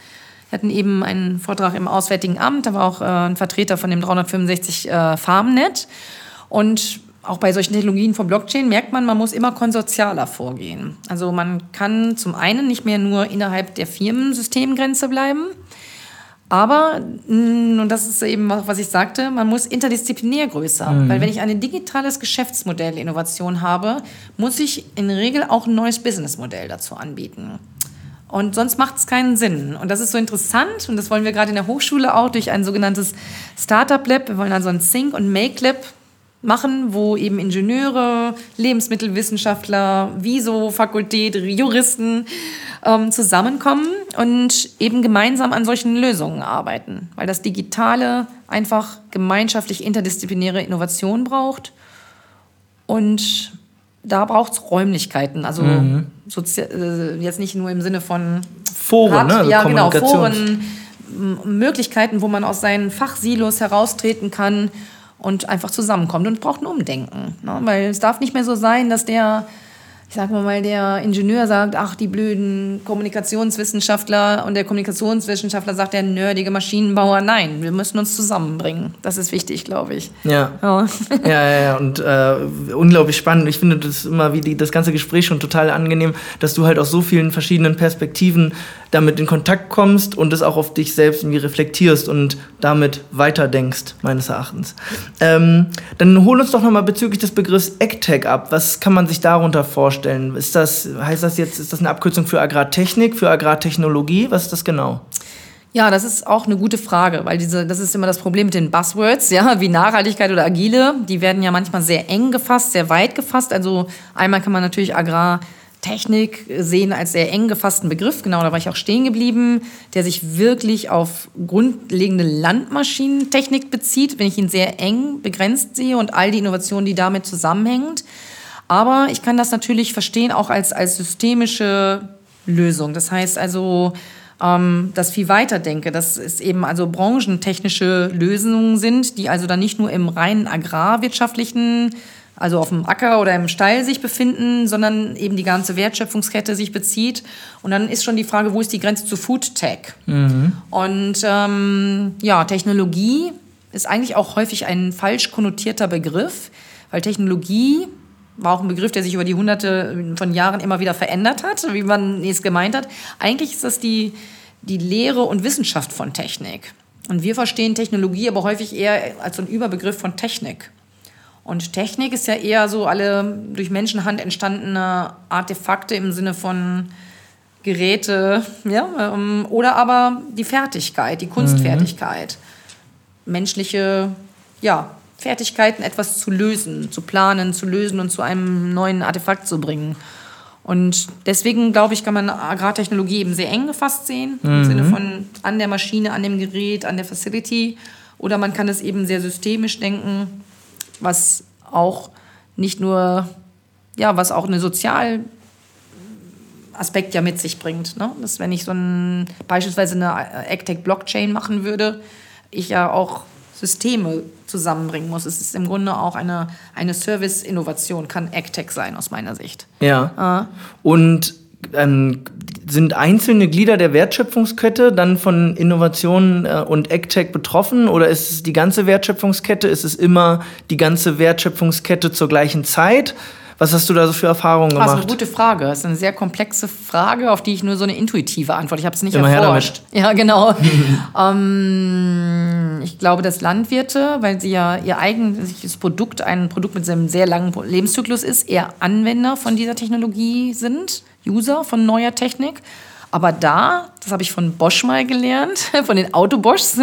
S1: wir hatten eben einen Vortrag im Auswärtigen Amt, da war auch äh, ein Vertreter von dem 365 äh, Farmnet. Und auch bei solchen Technologien von Blockchain merkt man, man muss immer konsortialer vorgehen. Also man kann zum einen nicht mehr nur innerhalb der Firmensystemgrenze bleiben, aber, mm, und das ist eben, was ich sagte, man muss interdisziplinär größer. Mhm. Weil wenn ich ein digitales Geschäftsmodell Innovation habe, muss ich in der Regel auch ein neues Businessmodell dazu anbieten. Und sonst macht es keinen Sinn. Und das ist so interessant und das wollen wir gerade in der Hochschule auch durch ein sogenanntes Startup Lab. Wir wollen also ein Think und Make Lab machen, wo eben Ingenieure, Lebensmittelwissenschaftler, Viso-Fakultät, Juristen ähm, zusammenkommen und eben gemeinsam an solchen Lösungen arbeiten. Weil das Digitale einfach gemeinschaftlich interdisziplinäre Innovation braucht. Und da braucht es Räumlichkeiten. Also mhm. Äh, jetzt nicht nur im Sinne von
S3: Foren, Rat, ne? Also
S1: ja, genau, Foren, Möglichkeiten, wo man aus seinen Fachsilos heraustreten kann und einfach zusammenkommt und braucht ein Umdenken. Ne? Weil es darf nicht mehr so sein, dass der ich sag mal, der Ingenieur sagt, ach, die blöden Kommunikationswissenschaftler und der Kommunikationswissenschaftler sagt, der nerdige Maschinenbauer, nein, wir müssen uns zusammenbringen. Das ist wichtig, glaube ich.
S3: Ja. Ja, (laughs) ja, ja, ja. und äh, unglaublich spannend. Ich finde das immer wie die, das ganze Gespräch schon total angenehm, dass du halt aus so vielen verschiedenen Perspektiven damit in Kontakt kommst und es auch auf dich selbst irgendwie reflektierst und damit weiterdenkst, meines Erachtens. Ähm, dann hol uns doch nochmal bezüglich des Begriffs AgTech ab. Was kann man sich darunter vorstellen? Ist das, heißt das jetzt, ist das eine Abkürzung für Agrartechnik, für Agrartechnologie? Was ist das genau?
S1: Ja, das ist auch eine gute Frage, weil diese, das ist immer das Problem mit den Buzzwords, ja, wie Nachhaltigkeit oder Agile. Die werden ja manchmal sehr eng gefasst, sehr weit gefasst. Also einmal kann man natürlich Agrar Technik sehen als sehr eng gefassten Begriff, genau, da war ich auch stehen geblieben, der sich wirklich auf grundlegende Landmaschinentechnik bezieht, wenn ich ihn sehr eng begrenzt sehe und all die Innovationen, die damit zusammenhängt. Aber ich kann das natürlich verstehen auch als, als systemische Lösung. Das heißt also, ähm, das viel weiter denke, dass es eben also branchentechnische Lösungen sind, die also dann nicht nur im reinen agrarwirtschaftlichen also auf dem Acker oder im Stall sich befinden, sondern eben die ganze Wertschöpfungskette sich bezieht. Und dann ist schon die Frage, wo ist die Grenze zu Food Tech? Mhm. Und ähm, ja, Technologie ist eigentlich auch häufig ein falsch konnotierter Begriff, weil Technologie war auch ein Begriff, der sich über die hunderte von Jahren immer wieder verändert hat, wie man es gemeint hat. Eigentlich ist das die, die Lehre und Wissenschaft von Technik. Und wir verstehen Technologie aber häufig eher als so ein Überbegriff von Technik. Und Technik ist ja eher so alle durch Menschenhand entstandene Artefakte im Sinne von Geräte, ja, ähm, oder aber die Fertigkeit, die Kunstfertigkeit. Mhm. Menschliche, ja, Fertigkeiten, etwas zu lösen, zu planen, zu lösen und zu einem neuen Artefakt zu bringen. Und deswegen, glaube ich, kann man Agrartechnologie eben sehr eng gefasst sehen, mhm. im Sinne von an der Maschine, an dem Gerät, an der Facility. Oder man kann es eben sehr systemisch denken, was auch nicht nur, ja, was auch eine sozial Aspekt ja mit sich bringt. Ne? Dass wenn ich so ein, beispielsweise eine AgTech-Blockchain machen würde, ich ja auch Systeme zusammenbringen muss. Es ist im Grunde auch eine, eine Service-Innovation, kann AgTech sein aus meiner Sicht.
S3: Ja. Äh. Und ähm, sind einzelne Glieder der Wertschöpfungskette dann von Innovationen äh, und AgTech betroffen oder ist es die ganze Wertschöpfungskette? Ist es immer die ganze Wertschöpfungskette zur gleichen Zeit? Was hast du da so für Erfahrungen gemacht? Das ist
S1: eine gute Frage. Das ist eine sehr komplexe Frage, auf die ich nur so eine intuitive Antwort. Ich habe es nicht Immer erforscht. Ja, genau. (laughs) ähm, ich glaube, dass Landwirte, weil sie ja ihr eigentliches Produkt, ein Produkt mit einem sehr langen Lebenszyklus ist, eher Anwender von dieser Technologie sind User von neuer Technik. Aber da, das habe ich von Bosch mal gelernt, (laughs) von den Autoboschs,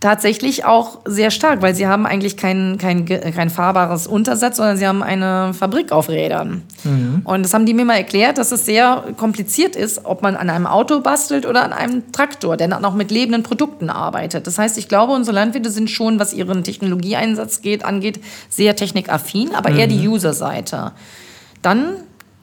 S1: tatsächlich auch sehr stark, weil sie haben eigentlich kein, kein, kein fahrbares Untersatz, sondern sie haben eine Fabrik auf Rädern. Mhm. Und das haben die mir mal erklärt, dass es sehr kompliziert ist, ob man an einem Auto bastelt oder an einem Traktor, der dann auch mit lebenden Produkten arbeitet. Das heißt, ich glaube, unsere Landwirte sind schon, was ihren Technologieeinsatz geht, angeht, sehr technikaffin, aber mhm. eher die mhm. User-Seite. Dann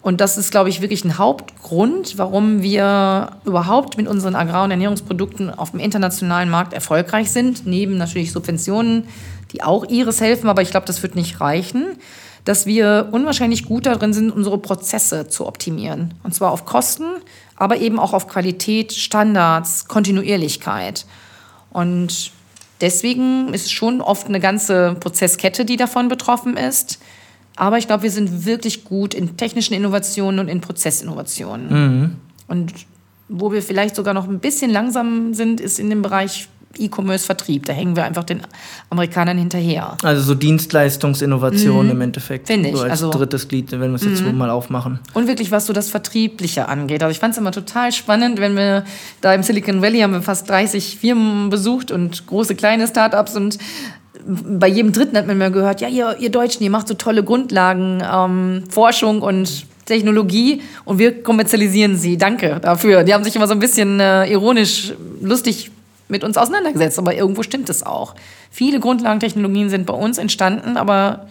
S1: und das ist, glaube ich, wirklich ein Hauptgrund, warum wir überhaupt mit unseren Agrar- und Ernährungsprodukten auf dem internationalen Markt erfolgreich sind. Neben natürlich Subventionen, die auch ihres helfen, aber ich glaube, das wird nicht reichen. Dass wir unwahrscheinlich gut darin sind, unsere Prozesse zu optimieren. Und zwar auf Kosten, aber eben auch auf Qualität, Standards, Kontinuierlichkeit. Und deswegen ist schon oft eine ganze Prozesskette, die davon betroffen ist. Aber ich glaube, wir sind wirklich gut in technischen Innovationen und in Prozessinnovationen. Mhm. Und wo wir vielleicht sogar noch ein bisschen langsam sind, ist in dem Bereich E-Commerce-Vertrieb. Da hängen wir einfach den Amerikanern hinterher.
S3: Also so Dienstleistungsinnovation mhm. im Endeffekt.
S1: Finde ich.
S3: So als also, drittes Glied, wenn wir es jetzt mhm. mal aufmachen.
S1: Und wirklich, was so das Vertriebliche angeht. Also ich fand es immer total spannend, wenn wir da im Silicon Valley haben wir fast 30 Firmen besucht und große, kleine Startups und bei jedem Dritten hat man mir gehört, ja, ihr, ihr Deutschen, ihr macht so tolle Grundlagen, ähm, Forschung und Technologie und wir kommerzialisieren sie. Danke dafür. Die haben sich immer so ein bisschen äh, ironisch, lustig mit uns auseinandergesetzt, aber irgendwo stimmt es auch. Viele Grundlagentechnologien sind bei uns entstanden, aber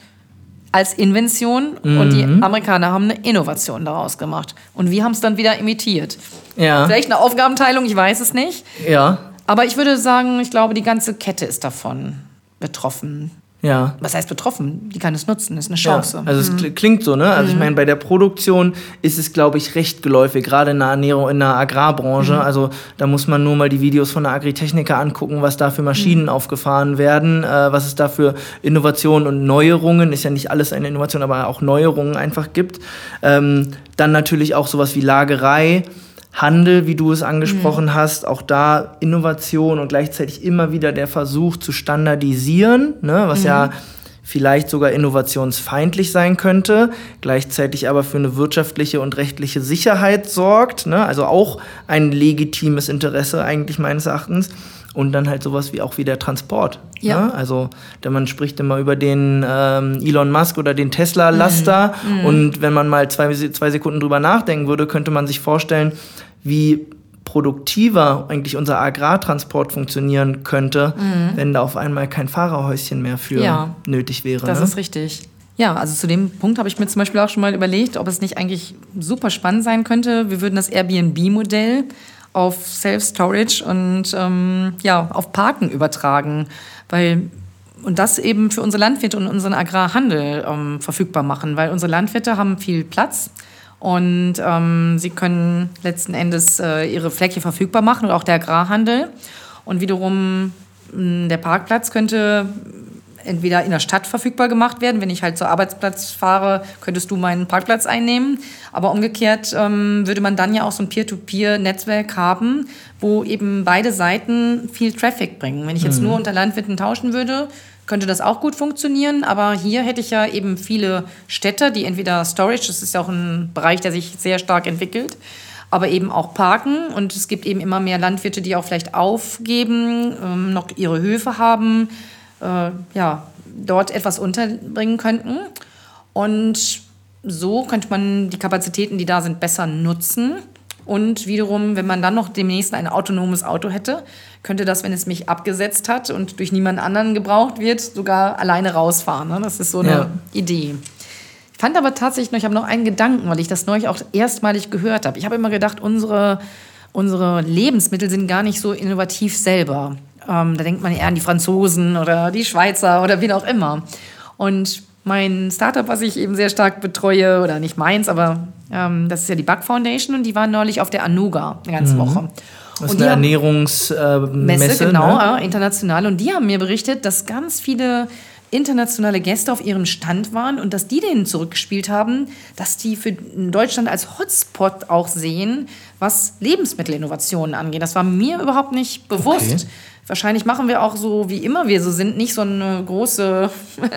S1: als Invention mhm. und die mhm. Amerikaner haben eine Innovation daraus gemacht. Und wir haben es dann wieder imitiert. Ja. Vielleicht eine Aufgabenteilung, ich weiß es nicht.
S3: Ja.
S1: Aber ich würde sagen, ich glaube, die ganze Kette ist davon betroffen.
S3: Ja.
S1: Was heißt betroffen? Die kann es nutzen, ist eine Chance.
S3: Ja, also mhm. es klingt so, ne? Also mhm. ich meine, bei der Produktion ist es, glaube ich, recht geläufig, gerade in der Ernährung, in der Agrarbranche. Mhm. Also da muss man nur mal die Videos von der Agritechniker angucken, was da für Maschinen mhm. aufgefahren werden, äh, was es da für Innovationen und Neuerungen, ist ja nicht alles eine Innovation, aber auch Neuerungen einfach gibt. Ähm, dann natürlich auch sowas wie Lagerei. Handel, wie du es angesprochen mhm. hast, auch da Innovation und gleichzeitig immer wieder der Versuch zu standardisieren, ne, was mhm. ja vielleicht sogar innovationsfeindlich sein könnte, gleichzeitig aber für eine wirtschaftliche und rechtliche Sicherheit sorgt, ne, also auch ein legitimes Interesse eigentlich meines Erachtens. Und dann halt sowas wie auch wie der Transport. Ja. Ne? Also denn man spricht immer über den ähm, Elon Musk oder den Tesla-Laster. Mhm. Mhm. Und wenn man mal zwei, zwei Sekunden drüber nachdenken würde, könnte man sich vorstellen, wie produktiver eigentlich unser Agrartransport funktionieren könnte, mhm. wenn da auf einmal kein Fahrerhäuschen mehr für ja, nötig wäre.
S1: Das ne? ist richtig. Ja, also zu dem Punkt habe ich mir zum Beispiel auch schon mal überlegt, ob es nicht eigentlich super spannend sein könnte. Wir würden das Airbnb-Modell auf Self-Storage und ähm, ja, auf Parken übertragen, weil und das eben für unsere Landwirte und unseren Agrarhandel ähm, verfügbar machen, weil unsere Landwirte haben viel Platz und ähm, sie können letzten Endes äh, ihre Fläche verfügbar machen oder auch der Agrarhandel. Und wiederum mh, der Parkplatz könnte entweder in der Stadt verfügbar gemacht werden. Wenn ich halt zur Arbeitsplatz fahre, könntest du meinen Parkplatz einnehmen. Aber umgekehrt ähm, würde man dann ja auch so ein Peer-to-Peer-Netzwerk haben, wo eben beide Seiten viel Traffic bringen. Wenn ich jetzt mhm. nur unter Landwirten tauschen würde, könnte das auch gut funktionieren. Aber hier hätte ich ja eben viele Städte, die entweder Storage, das ist ja auch ein Bereich, der sich sehr stark entwickelt, aber eben auch Parken. Und es gibt eben immer mehr Landwirte, die auch vielleicht aufgeben, ähm, noch ihre Höfe haben, äh, ja, dort etwas unterbringen könnten. Und so könnte man die Kapazitäten, die da sind, besser nutzen. Und wiederum, wenn man dann noch demnächst ein autonomes Auto hätte, könnte das, wenn es mich abgesetzt hat und durch niemand anderen gebraucht wird, sogar alleine rausfahren. Ne? Das ist so eine ja. Idee. Ich fand aber tatsächlich noch, ich habe noch einen Gedanken, weil ich das neulich auch erstmalig gehört habe. Ich habe immer gedacht, unsere, unsere Lebensmittel sind gar nicht so innovativ selber. Ähm, da denkt man eher an die Franzosen oder die Schweizer oder wen auch immer. Und mein Startup, was ich eben sehr stark betreue, oder nicht meins, aber ähm, das ist ja die Bug Foundation und die waren neulich auf der Anuga eine ganze mhm. Woche.
S3: Das ist eine Ernährungsmesse. Äh, Messe,
S1: genau, ne? international. Und die haben mir berichtet, dass ganz viele internationale Gäste auf ihrem Stand waren und dass die denen zurückgespielt haben, dass die für Deutschland als Hotspot auch sehen, was Lebensmittelinnovationen angeht. Das war mir überhaupt nicht bewusst. Okay. Wahrscheinlich machen wir auch so, wie immer wir so sind, nicht so eine große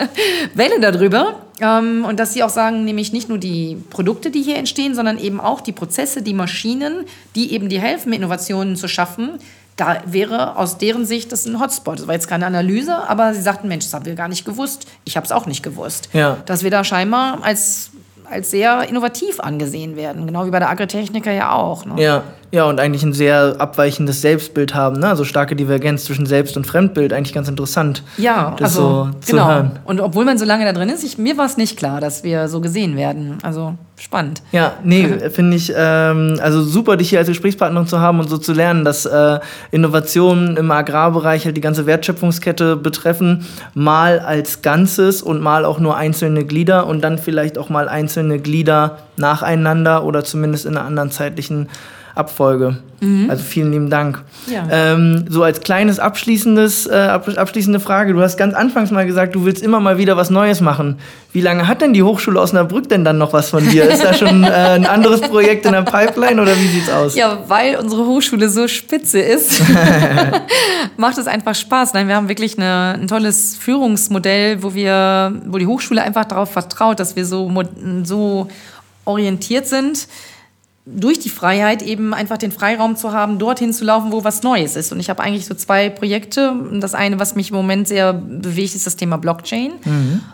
S1: (laughs) Welle darüber. Ähm, und dass sie auch sagen, nämlich nicht nur die Produkte, die hier entstehen, sondern eben auch die Prozesse, die Maschinen, die eben die helfen, Innovationen zu schaffen, da wäre aus deren Sicht das ein Hotspot. Das war jetzt keine Analyse, aber sie sagten, Mensch, das haben wir gar nicht gewusst. Ich habe es auch nicht gewusst.
S3: Ja.
S1: Dass wir da scheinbar als, als sehr innovativ angesehen werden. Genau wie bei der Agritechniker ja auch. Ne?
S3: Ja, ja, und eigentlich ein sehr abweichendes Selbstbild haben, ne? Also starke Divergenz zwischen Selbst- und Fremdbild, eigentlich ganz interessant.
S1: Ja,
S3: das
S1: also
S3: so zu
S1: genau.
S3: hören.
S1: Und obwohl man so lange da drin ist, ich, mir war es nicht klar, dass wir so gesehen werden. Also spannend.
S3: Ja, nee, (laughs) finde ich, ähm, also super, dich hier als Gesprächspartnerin zu haben und so zu lernen, dass äh, Innovationen im Agrarbereich halt die ganze Wertschöpfungskette betreffen, mal als Ganzes und mal auch nur einzelne Glieder und dann vielleicht auch mal einzelne Glieder nacheinander oder zumindest in einer anderen zeitlichen Abfolge. Also vielen lieben Dank.
S1: Ja.
S3: Ähm, so als kleines abschließendes, äh, ab- abschließende Frage. Du hast ganz anfangs mal gesagt, du willst immer mal wieder was Neues machen. Wie lange hat denn die Hochschule Osnabrück denn dann noch was von dir? Ist da schon äh, ein anderes Projekt in der Pipeline oder wie sieht's aus?
S1: Ja, weil unsere Hochschule so spitze ist, (laughs) macht es einfach Spaß. Nein, wir haben wirklich eine, ein tolles Führungsmodell, wo wir, wo die Hochschule einfach darauf vertraut, dass wir so, so orientiert sind, durch die Freiheit eben einfach den Freiraum zu haben, dorthin zu laufen, wo was Neues ist. Und ich habe eigentlich so zwei Projekte. Das eine, was mich im Moment sehr bewegt, ist das Thema Blockchain.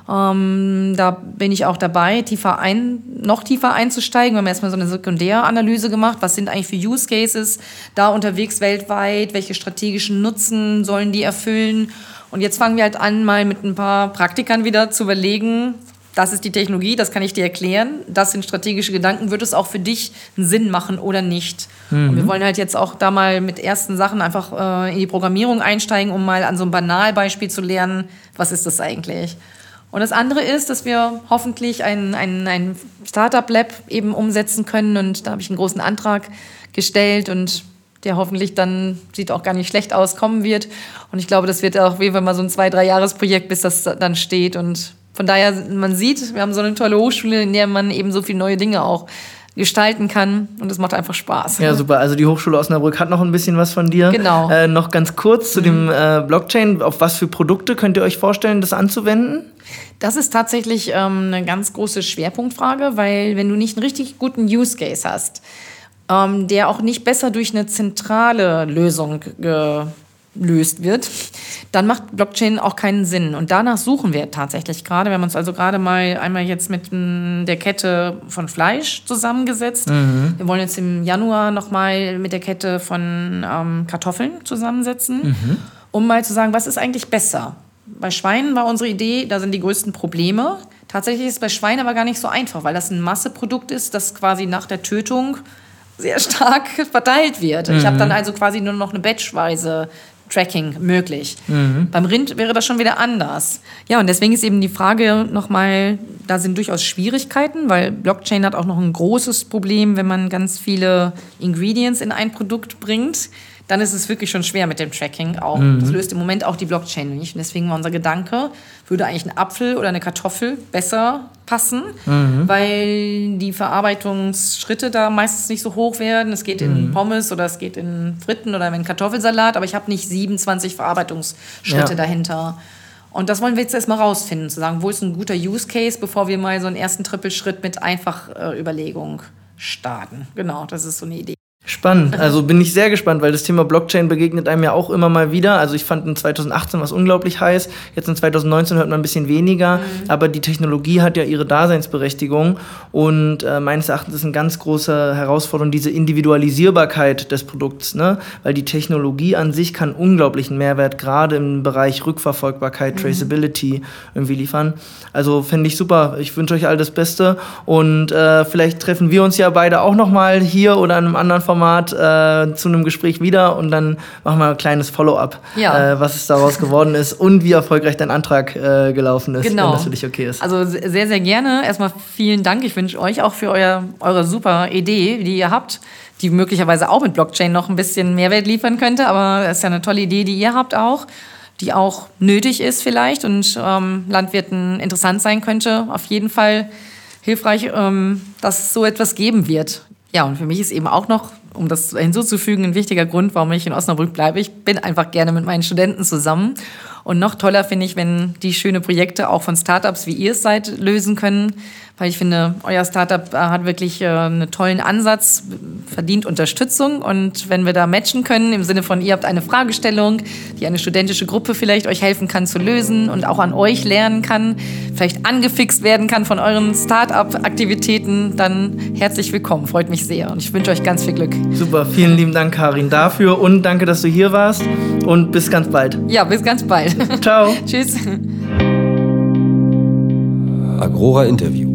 S1: Ähm, da bin ich auch dabei, tiefer ein, noch tiefer einzusteigen. Wir haben erstmal so eine Sekundäranalyse gemacht. Was sind eigentlich für Use Cases da unterwegs weltweit? Welche strategischen Nutzen sollen die erfüllen? Und jetzt fangen wir halt an, mal mit ein paar Praktikern wieder zu überlegen, das ist die Technologie, das kann ich dir erklären. Das sind strategische Gedanken. Wird es auch für dich einen Sinn machen oder nicht? Und wir wollen halt jetzt auch da mal mit ersten Sachen einfach äh, in die Programmierung einsteigen, um mal an so einem Banalbeispiel zu lernen, was ist das eigentlich? Und das andere ist, dass wir hoffentlich ein, ein, ein Startup-Lab eben umsetzen können. Und da habe ich einen großen Antrag gestellt und der hoffentlich dann, sieht auch gar nicht schlecht aus, kommen wird. Und ich glaube, das wird auch wie wenn mal so ein zwei, drei Jahresprojekt, bis das dann steht. Und von daher, man sieht, wir haben so eine tolle Hochschule, in der man eben so viele neue Dinge auch gestalten kann. Und es macht einfach Spaß.
S3: Ja, super. Also die Hochschule Osnabrück hat noch ein bisschen was von dir.
S1: Genau.
S3: Äh, noch ganz kurz zu dem äh, Blockchain. Auf was für Produkte könnt ihr euch vorstellen, das anzuwenden?
S1: Das ist tatsächlich ähm, eine ganz große Schwerpunktfrage, weil wenn du nicht einen richtig guten Use Case hast, ähm, der auch nicht besser durch eine zentrale Lösung gelöst wird, dann macht Blockchain auch keinen Sinn. Und danach suchen wir tatsächlich gerade. Wir haben uns also gerade mal einmal jetzt mit mm, der Kette von Fleisch zusammengesetzt. Wir wollen jetzt im Januar nochmal mit der Kette von ähm, Kartoffeln zusammensetzen, um mal zu sagen, was ist eigentlich besser? Bei Schweinen war unsere Idee, da sind die größten Probleme. Tatsächlich ist es bei Schweinen aber gar nicht so einfach, weil das ein Masseprodukt ist, das quasi nach der Tötung sehr stark (laughs) verteilt wird. Ich habe dann also quasi nur noch eine batchweise Tracking möglich. Beim Rind wäre das schon wieder anders. Ja, und deswegen ist eben die Frage nochmal, da sind durchaus Schwierigkeiten, weil Blockchain hat auch noch ein großes Problem, wenn man ganz viele Ingredients in ein Produkt bringt. Dann ist es wirklich schon schwer mit dem Tracking auch. Das löst im Moment auch die Blockchain nicht. Und deswegen war unser Gedanke, würde eigentlich ein Apfel oder eine Kartoffel besser passen, weil die Verarbeitungsschritte da meistens nicht so hoch werden. Es geht in Pommes oder es geht in Fritten oder in Kartoffelsalat, aber ich habe nicht 27 Verarbeitungsschritte
S3: Ja.
S1: dahinter. Und das wollen wir jetzt erstmal rausfinden, zu sagen, wo ist ein guter Use Case, bevor wir mal so einen ersten Trippelschritt mit Einfach-Überlegung starten. Genau, das ist so eine Idee.
S3: Spannend. Also bin ich sehr gespannt, weil das Thema Blockchain begegnet einem ja auch immer mal wieder. Also ich fand in 2018 was unglaublich heiß. Jetzt in 2019 hört man ein bisschen weniger. Aber die Technologie hat ja ihre Daseinsberechtigung. Und äh, meines Erachtens ist eine ganz große Herausforderung diese Individualisierbarkeit des Produkts. Ne? Weil die Technologie an sich kann unglaublichen Mehrwert gerade im Bereich Rückverfolgbarkeit, Traceability irgendwie liefern. Also finde ich super. Ich wünsche euch all das Beste. Und äh, vielleicht treffen wir uns ja beide auch noch mal hier oder in einem anderen Format äh, zu einem Gespräch wieder und dann machen wir ein kleines Follow-up,
S1: Ja.
S3: äh, was es daraus geworden ist und wie erfolgreich dein Antrag äh, gelaufen ist,
S1: Genau.
S3: wenn das für dich okay ist.
S1: Also sehr, sehr gerne. Erstmal vielen Dank. Ich wünsche euch auch für euer, eure super Idee, die ihr habt, die möglicherweise auch mit Blockchain noch ein bisschen Mehrwert liefern könnte. Aber es ist ja eine tolle Idee, die ihr habt auch, die auch nötig ist vielleicht und ähm, Landwirten interessant sein könnte. Auf jeden Fall hilfreich, ähm, dass es so etwas geben wird. Ja, und für mich ist eben auch noch, um das hinzuzufügen, ein wichtiger Grund, warum ich in Osnabrück bleibe. Ich bin einfach gerne mit meinen Studenten zusammen. Und noch toller finde ich, wenn die schöne Projekte auch von Startups wie ihr es seid lösen können. Weil ich finde, euer Startup äh, hat wirklich äh, einen tollen Ansatz, verdient Unterstützung. Und wenn wir da matchen können, im Sinne von, ihr habt eine Fragestellung, die eine studentische Gruppe vielleicht euch helfen kann zu lösen und auch an euch lernen kann, vielleicht angefixt werden kann von euren Startup-Aktivitäten, dann herzlich willkommen, freut mich sehr. Und ich wünsche euch ganz viel Glück.
S3: Super, vielen lieben Dank, Karin, dafür. Und danke, dass du hier warst. Und bis ganz bald.
S1: Ja, bis ganz bald.
S3: Ciao. (laughs)
S1: Tschüss.
S2: Agrora Interview.